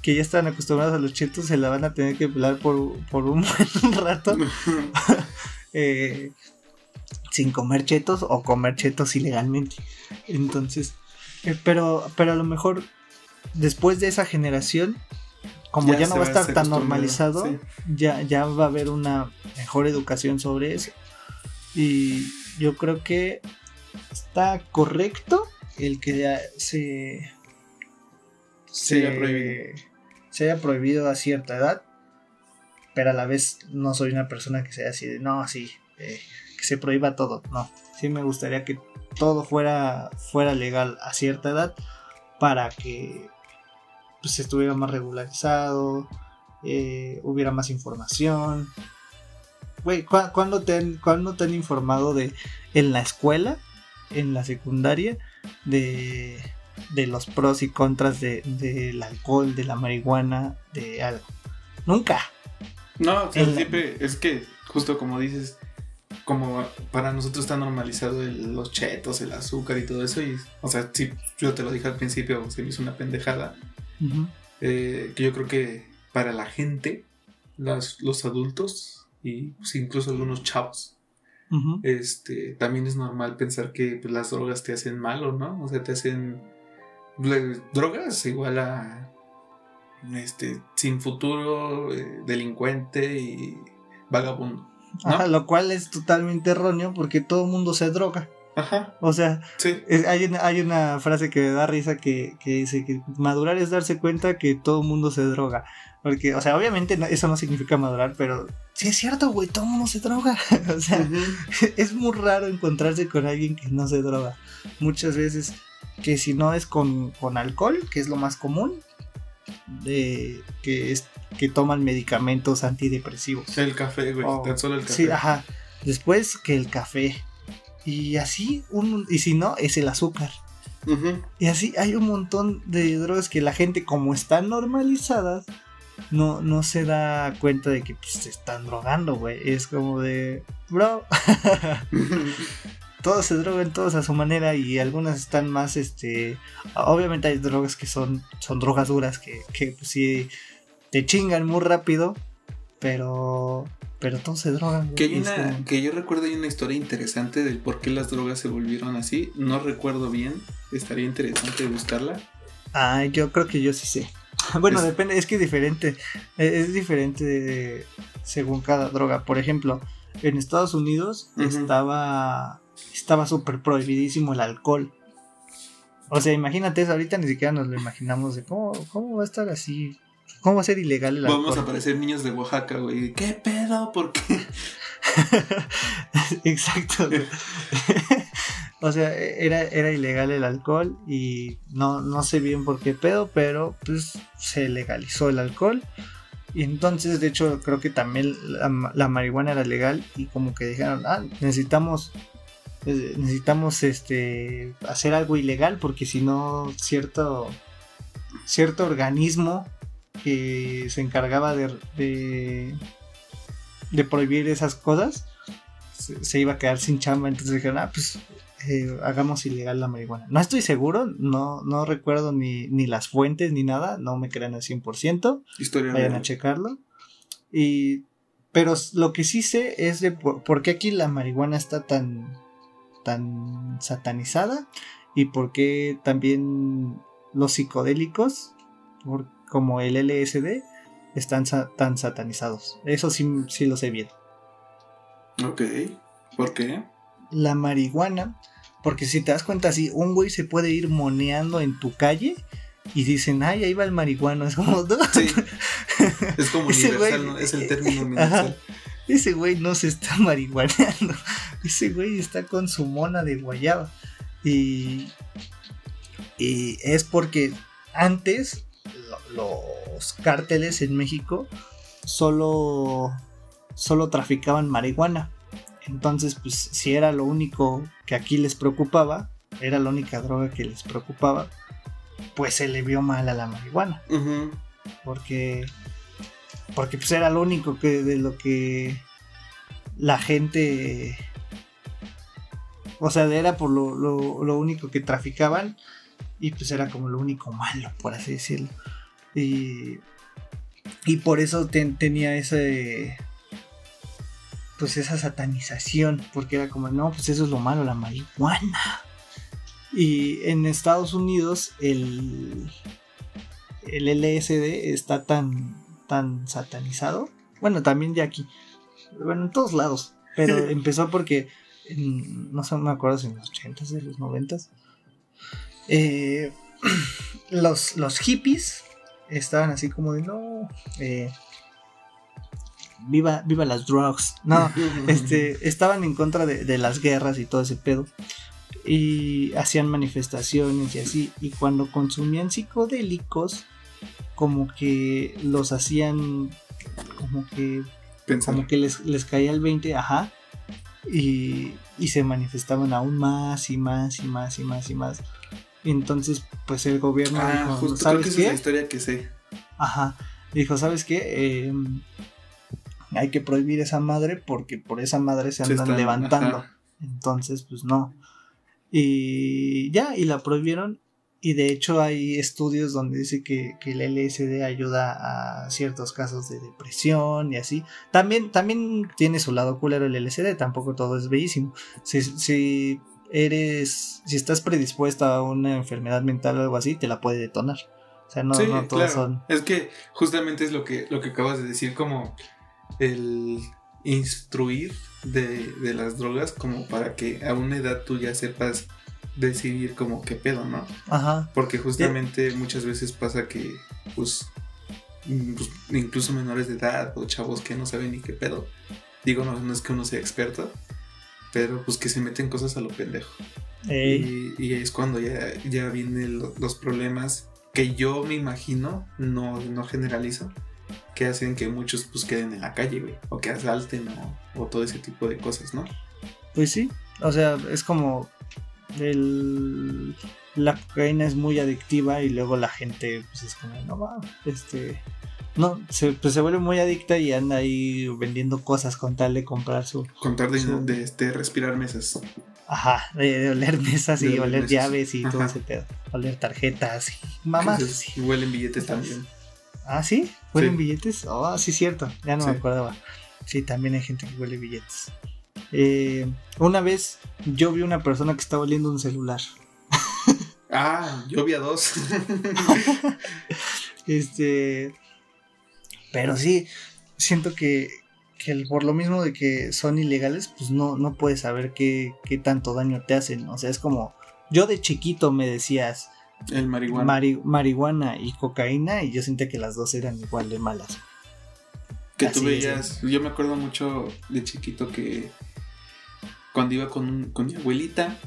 que ya están acostumbrados a los chetos, se la van a tener que pelar por, por un *laughs* buen rato. eh, sin comer chetos o comer chetos ilegalmente. Entonces, eh, pero, pero a lo mejor después de esa generación, como ya, no va a estar tan normalizado, ya, ya va a haber una mejor educación sobre eso. Y yo creo que está correcto el que se, se, haya prohibido. se haya prohibido a cierta edad, pero a la vez no soy una persona que sea así de, no, así, eh, que se prohíba todo, no. Sí me gustaría que todo fuera, fuera legal a cierta edad para que pues estuviera más regularizado, eh, hubiera más información. Güey, ¿cuándo te, han, te han informado de en la escuela, en la secundaria, de, de los pros y contras del de, alcohol, de la marihuana, de algo? Nunca. No, siempre es que, justo como dices, como para nosotros está normalizado los chetos, el azúcar y todo eso. Y, o sea, sí, yo te lo dije al principio, se me hizo una pendejada. Eh, que yo creo que para la gente, los adultos y pues, incluso algunos chavos, este, también es normal pensar que pues, las drogas te hacen malo, ¿no? O sea, te hacen drogas igual a este sin futuro, eh, delincuente y vagabundo. lo cual es totalmente erróneo porque todo el mundo se droga. Ajá. O sea, hay, una, hay una frase que me da risa que, dice que madurar es darse cuenta que todo el mundo se droga. Porque, o sea, obviamente eso no significa madurar, pero sí es cierto, güey, todo mundo se droga. *laughs* o sea, *laughs* es muy raro encontrarse con alguien que no se droga. Muchas veces que si no es con, alcohol, que es lo más común, de que es que toman medicamentos antidepresivos. El café, güey, tan solo el café. Sí, ajá. Después que el café, y así, un, y si no, es el azúcar. Y así hay un montón de drogas que la gente, como están normalizadas, no, no se da cuenta de que pues, se están drogando, güey. Es como de, bro. *laughs* todos se drogan, todos a su manera y algunas están más, este... Obviamente hay drogas que son, son drogas duras, que, que pues, sí te chingan muy rápido, pero pero todos se drogan. Que, que yo recuerdo hay una historia interesante del por qué las drogas se volvieron así. No recuerdo bien. Estaría interesante buscarla. Ah, yo creo que yo sí sé. *laughs* Bueno, depende, es que es diferente. E, es, diferente según cada droga. Por ejemplo, en Estados Unidos estaba estaba súper prohibidísimo el alcohol. O sea, imagínate eso, ahorita ni siquiera nos lo imaginamos de cómo, cómo va a estar así ¿Cómo va a ser ilegal el alcohol? Vamos a parecer niños de Oaxaca, güey. ¿Qué pedo? ¿Por qué? *laughs* Exacto. *laughs* o sea, era, era ilegal el alcohol y no, no sé bien por qué pedo, pero pues se legalizó el alcohol. Y entonces, de hecho, creo que también la, marihuana era legal y como que dijeron, ah, necesitamos eh, necesitamos este hacer algo ilegal porque si no cierto cierto organismo que se encargaba de, de, prohibir esas cosas se, iba a quedar sin chamba. Entonces dijeron, ah, pues eh, hagamos ilegal la marihuana. No estoy seguro, no, no recuerdo ni, ni las fuentes ni nada, no me crean al 100%. Historia Vayan a checarlo. Y, pero lo que sí sé es de por, qué aquí la marihuana está tan, tan satanizada y por qué también los psicodélicos, como el LSD, están tan satanizados. Eso sí, sí lo sé bien. Ok, ¿por qué? La marihuana, porque si te das cuenta, si un güey se puede ir moneando en tu calle y dicen, ay, ahí va el marihuano. *laughs* Es como, Sí. Es como universal, es el término *laughs* universal. Ese güey no se está *laughs* marihuaneando. Ese güey está con su mona de guayaba. Y, y es porque antes los cárteles en México solo, solo traficaban marihuana. Entonces, pues si era lo único que aquí les preocupaba, era la única droga que les preocupaba, pues se le vio mal a la marihuana. Porque porque pues era lo único que de lo que la gente o sea, era por lo, lo, único que traficaban y pues era como lo único malo, por así decirlo. Y, y por eso tenía ese pues esa satanización, porque era como, no, pues eso es lo malo, la marihuana. Y en Estados Unidos el, el LSD está tan, tan satanizado. Bueno, también de aquí. Bueno, en todos lados. Pero *laughs* empezó porque, no sé, me acuerdo si en los 80s, de los 90s. Eh, *clears throat* los, los hippies estaban así como de no. Eh, viva, viva las drugs. *laughs* No, este, estaban en contra de, de, las guerras y todo ese pedo y hacían manifestaciones y así. Y cuando consumían psicodélicos, como que los hacían, como que, como que les, les caía el 20, ajá. Y, y se manifestaban aún más y más y más y más y más. Entonces, pues el gobierno ah, dijo, justo ¿sabes creo que qué? Es la historia que sé. Ajá. Dijo, ¿sabes qué? Em, hay que prohibir esa madre porque por esa madre se andan levantando. Entonces, pues no. Y ya, y la prohibieron. Y de hecho hay estudios donde dice que, el LSD ayuda a ciertos casos de depresión y así. También, también tiene su lado culero el LSD, tampoco todo es bellísimo. Si, si eres, si estás predispuesta a una enfermedad mental o algo así, te la puede detonar. O sea, no, no todos son. Es que justamente es lo que, lo que acabas de decir, como el instruir de, las drogas como para que a una edad tú ya sepas decidir como qué pedo, ¿no? Ajá. Porque justamente muchas veces pasa que pues, pues, incluso menores de edad o chavos que no saben ni qué pedo. Digo, no, no es que uno sea experto, pero pues que se meten cosas a lo pendejo. Y, y, es cuando ya, ya vienen los problemas que yo me imagino, no, no generalizo, que hacen que muchos pues queden en la calle, güey, o que asalten o, todo ese tipo de cosas, ¿no? Pues sí, o sea, es como el, la cocaína es muy adictiva y luego la gente pues es como, no va, este, no, se, pues se vuelve muy adicta y anda ahí vendiendo cosas con tal de comprar su... Con tal de, este, respirar mesas. Ajá, de, oler mesas y oler llaves y todo ese pedo. Oler tarjetas y mamás. Y huelen billetes también. Ah, ¿sí? ¿Huelen billetes? Oh, sí, cierto. Ya no me acordaba. Sí, también hay gente que huele billetes. Eh, una vez yo vi una persona que estaba oliendo un celular. Ah, yo vi a dos. *laughs* este. Pero sí, siento que, que, por lo mismo de que son ilegales, pues no, no puedes saber qué, qué tanto daño te hacen. O sea, es como. Yo de chiquito me decías el marihuana. marihuana y cocaína y yo sentía que las dos eran igual de malas. Que tú veías, yo me acuerdo mucho de chiquito que cuando iba con, mi abuelita,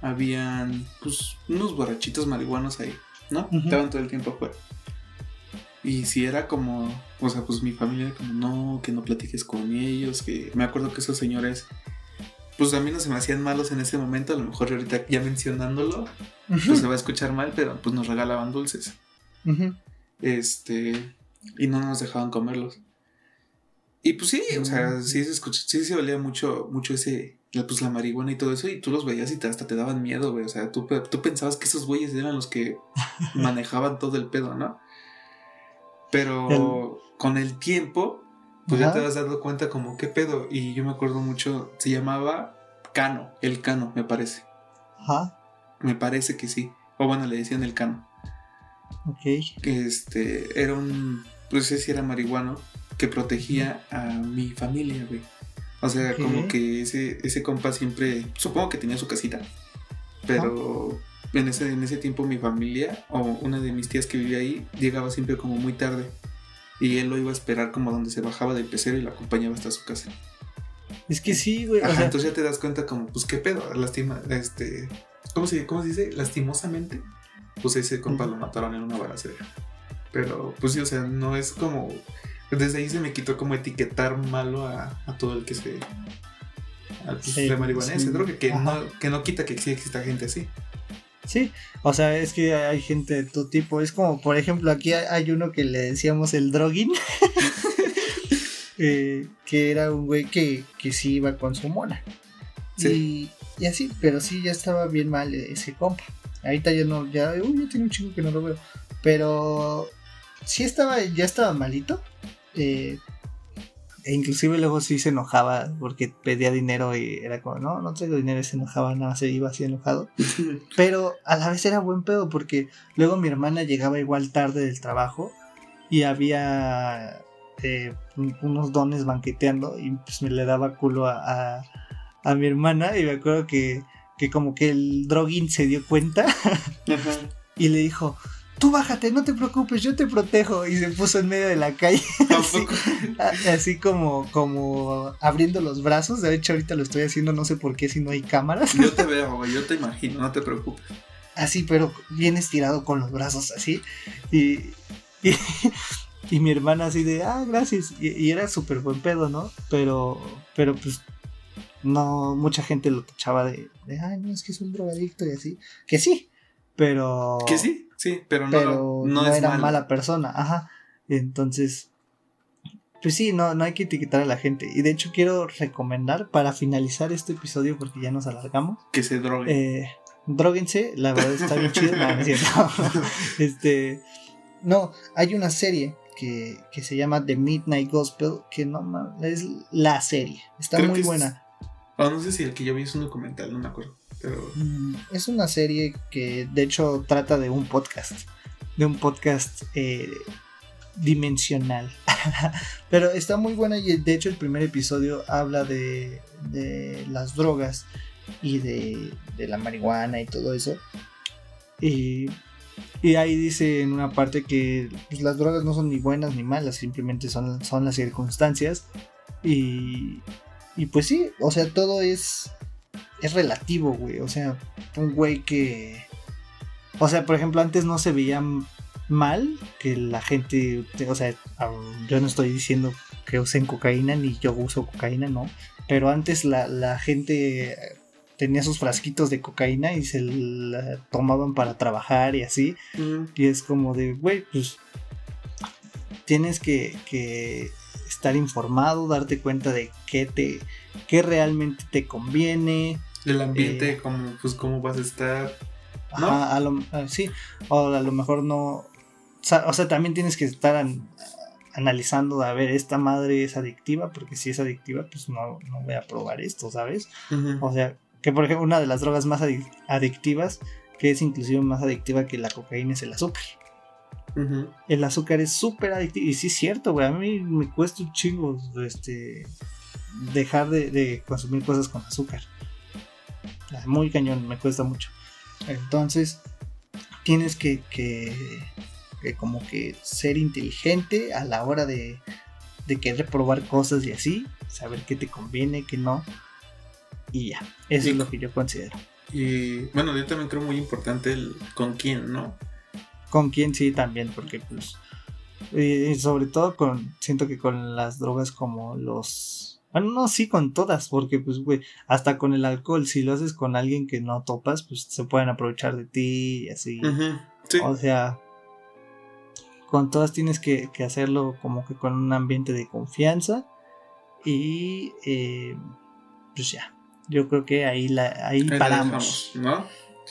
habían pues, unos borrachitos marihuanos ahí, ¿no? Estaban todo el tiempo afuera. Y si era como, o sea, pues mi familia como, no, que no platiques con ellos, que me acuerdo que esos señores pues a mí no se me hacían malos en ese momento, a lo mejor ahorita ya mencionándolo, pues se va a escuchar mal, pero pues nos regalaban dulces. Este, y no nos dejaban comerlos. Y pues sí, o sea, mm. sí se escucha, sí se olía mucho, mucho ese, pues la marihuana y todo eso, y tú los veías y te, hasta te daban miedo, güey. O sea, tú, tú pensabas que esos güeyes eran los que *laughs* manejaban todo el pedo, ¿no? Pero con el tiempo, pues ya te vas dando cuenta como qué pedo. Y yo me acuerdo mucho, se llamaba Cano, el Cano, me parece. Ajá. Me parece que sí. O bueno, le decían el Cano. Ok. Que este era un. Pues sé si era marihuano. Que protegía a mi familia, güey. O sea, como que ese, ese compa siempre. Supongo que tenía su casita. Pero en ese, en ese tiempo mi familia, o una de mis tías que vivía ahí, llegaba siempre como muy tarde. Y él lo iba a esperar como donde se bajaba del pecero y lo acompañaba hasta su casa. Es que sí, güey. O Ajá, sea, entonces ya te das cuenta como, pues qué pedo, lastima, este, ¿cómo se, cómo se dice? Lastimosamente, pues ese compa lo mataron en una balacera. Pero, pues sí, o sea, no es como, desde ahí se me quitó como etiquetar malo a, a todo el que se, al pues, Sí, marihuana, sí. ese droga, que Ajá. no, que no quita que sí exista gente así. Sí, o sea, es que hay gente de tu tipo. Es como, por ejemplo, aquí hay- uno que le decíamos el droguín. *laughs* eh, que era un güey que, que sí iba con su mona. Sí. Y, y así, pero sí ya estaba bien mal ese compa. Ahorita ya no, ya, uy, ya tiene un chingo que no lo veo. Pero sí estaba, ya estaba malito. eh, e inclusive luego sí se enojaba porque pedía dinero y era como, no, no traigo dinero y se enojaba, nada más se iba así enojado. *laughs* Pero a la vez era buen pedo porque luego mi hermana llegaba igual tarde del trabajo y había eh, un- unos dones banqueteando y pues me le daba culo a, a- a mi hermana y me acuerdo que, que como que el droguín se dio cuenta *laughs* y le dijo, tú bájate, no te preocupes, yo te protejo y se puso en medio de la calle *laughs* ¿A así, así como, como abriendo los brazos, de hecho ahorita lo estoy haciendo, no sé por qué si no hay cámaras. Yo te *laughs* veo, güey, yo te imagino, no te preocupes. así, pero bien estirado con los brazos así. Y, y, y mi hermana así de, ah, gracias. Y, y era súper buen pedo, ¿no? Pero, pero pues no, mucha gente lo tachaba de, de, ay, no, es que es un drogadicto y así. Que sí, pero... Que sí, sí, pero no, Pero no, no, es era malo. mala persona, ajá. Entonces, pues sí, no, no hay que etiquetar a la gente. Y de hecho quiero recomendar para finalizar este episodio, porque ya nos alargamos. Que se drogue. Eh, dróguense, la verdad está bien chido. No, no es cierto. *laughs* este, no, hay una serie que, que se llama The Midnight Gospel, que no es la serie. Está Creo muy es- buena. Ah, no sé si el que yo vi es un documental, no me acuerdo. Pero Mm, Es una serie que de hecho trata de un podcast. De un podcast eh, dimensional. *laughs* Pero está muy buena y de hecho el primer episodio habla de, de las drogas y de, de la marihuana y todo eso. Y, y ahí dice en una parte que pues, las drogas no son ni buenas ni malas, simplemente son, son las circunstancias. Y, y pues sí, o sea, todo es, es relativo, güey. O sea, un güey que... O sea, por ejemplo, antes no se veía mal que la gente... O sea, yo no estoy diciendo que usen cocaína ni yo uso cocaína, no. Pero antes la, la gente tenía sus frasquitos de cocaína y se la tomaban para trabajar y así. mm, Y es como de, güey, pues tienes que, que estar informado, darte cuenta de qué te, qué realmente te conviene. el ambiente, Eh, como, pues cómo vas a estar. ¿No? Ajá, a lo, a- sí, o a lo mejor no. O sea, también tienes que estar an- analizando, a ver, esta madre es adictiva, porque si es adictiva, pues no, no voy a probar esto, ¿sabes? O sea, que por ejemplo, una de las drogas más adic- adictivas, que es inclusive más adictiva que la cocaína, es el azúcar. El azúcar es súper adictivo. Y sí es cierto, güey. A mí me cuesta un chingo este, dejar de, de consumir cosas con azúcar. Ah, Muy cañón, me cuesta mucho. Entonces, tienes que, que, que como que ser inteligente a la hora de, de querer probar cosas y así. Saber qué te conviene, qué no. Y ya, eso Y- es lo que yo considero. Y bueno, yo también creo muy importante el con quién, ¿no? Con quién sí también, porque pues eh, sobre todo con siento que con las drogas como los bueno, no, sí con todas, porque pues güey, hasta con el alcohol, si lo haces con alguien que no topas, pues se pueden aprovechar de ti y así. Sí. O sea, con todas tienes que, que hacerlo como que con un ambiente de confianza y eh, pues ya, yo creo que ahí la ahí Ahí la paramos. dejamos, ¿no?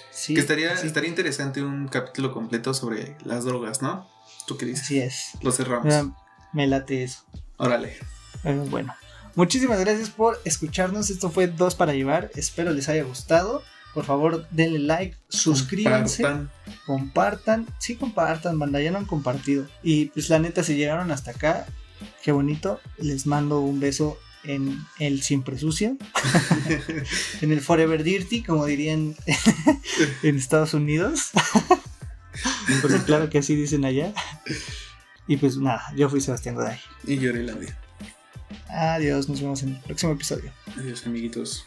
Sí, que estaría, sí, estaría interesante un capítulo completo sobre las drogas, ¿no? ¿Tú qué dices? así es. Lo cerramos. Me late eso. Órale. Bueno, muchísimas gracias por escucharnos. Esto fue Dos para Llevar. Espero les haya gustado. Por favor, denle like, suscríbanse, compartan. compartan. Sí, compartan, banda, ya no han compartido. Y pues la neta, si llegaron hasta acá, qué bonito. Les mando un beso en el siempre sucio, *laughs* en el forever dirty, como dirían *laughs* en Estados Unidos. Porque *laughs* claro que así dicen allá. Y pues nada, yo fui Sebastián Goday. Y yo la vida. Adiós, nos vemos en el próximo episodio. Adiós, amiguitos.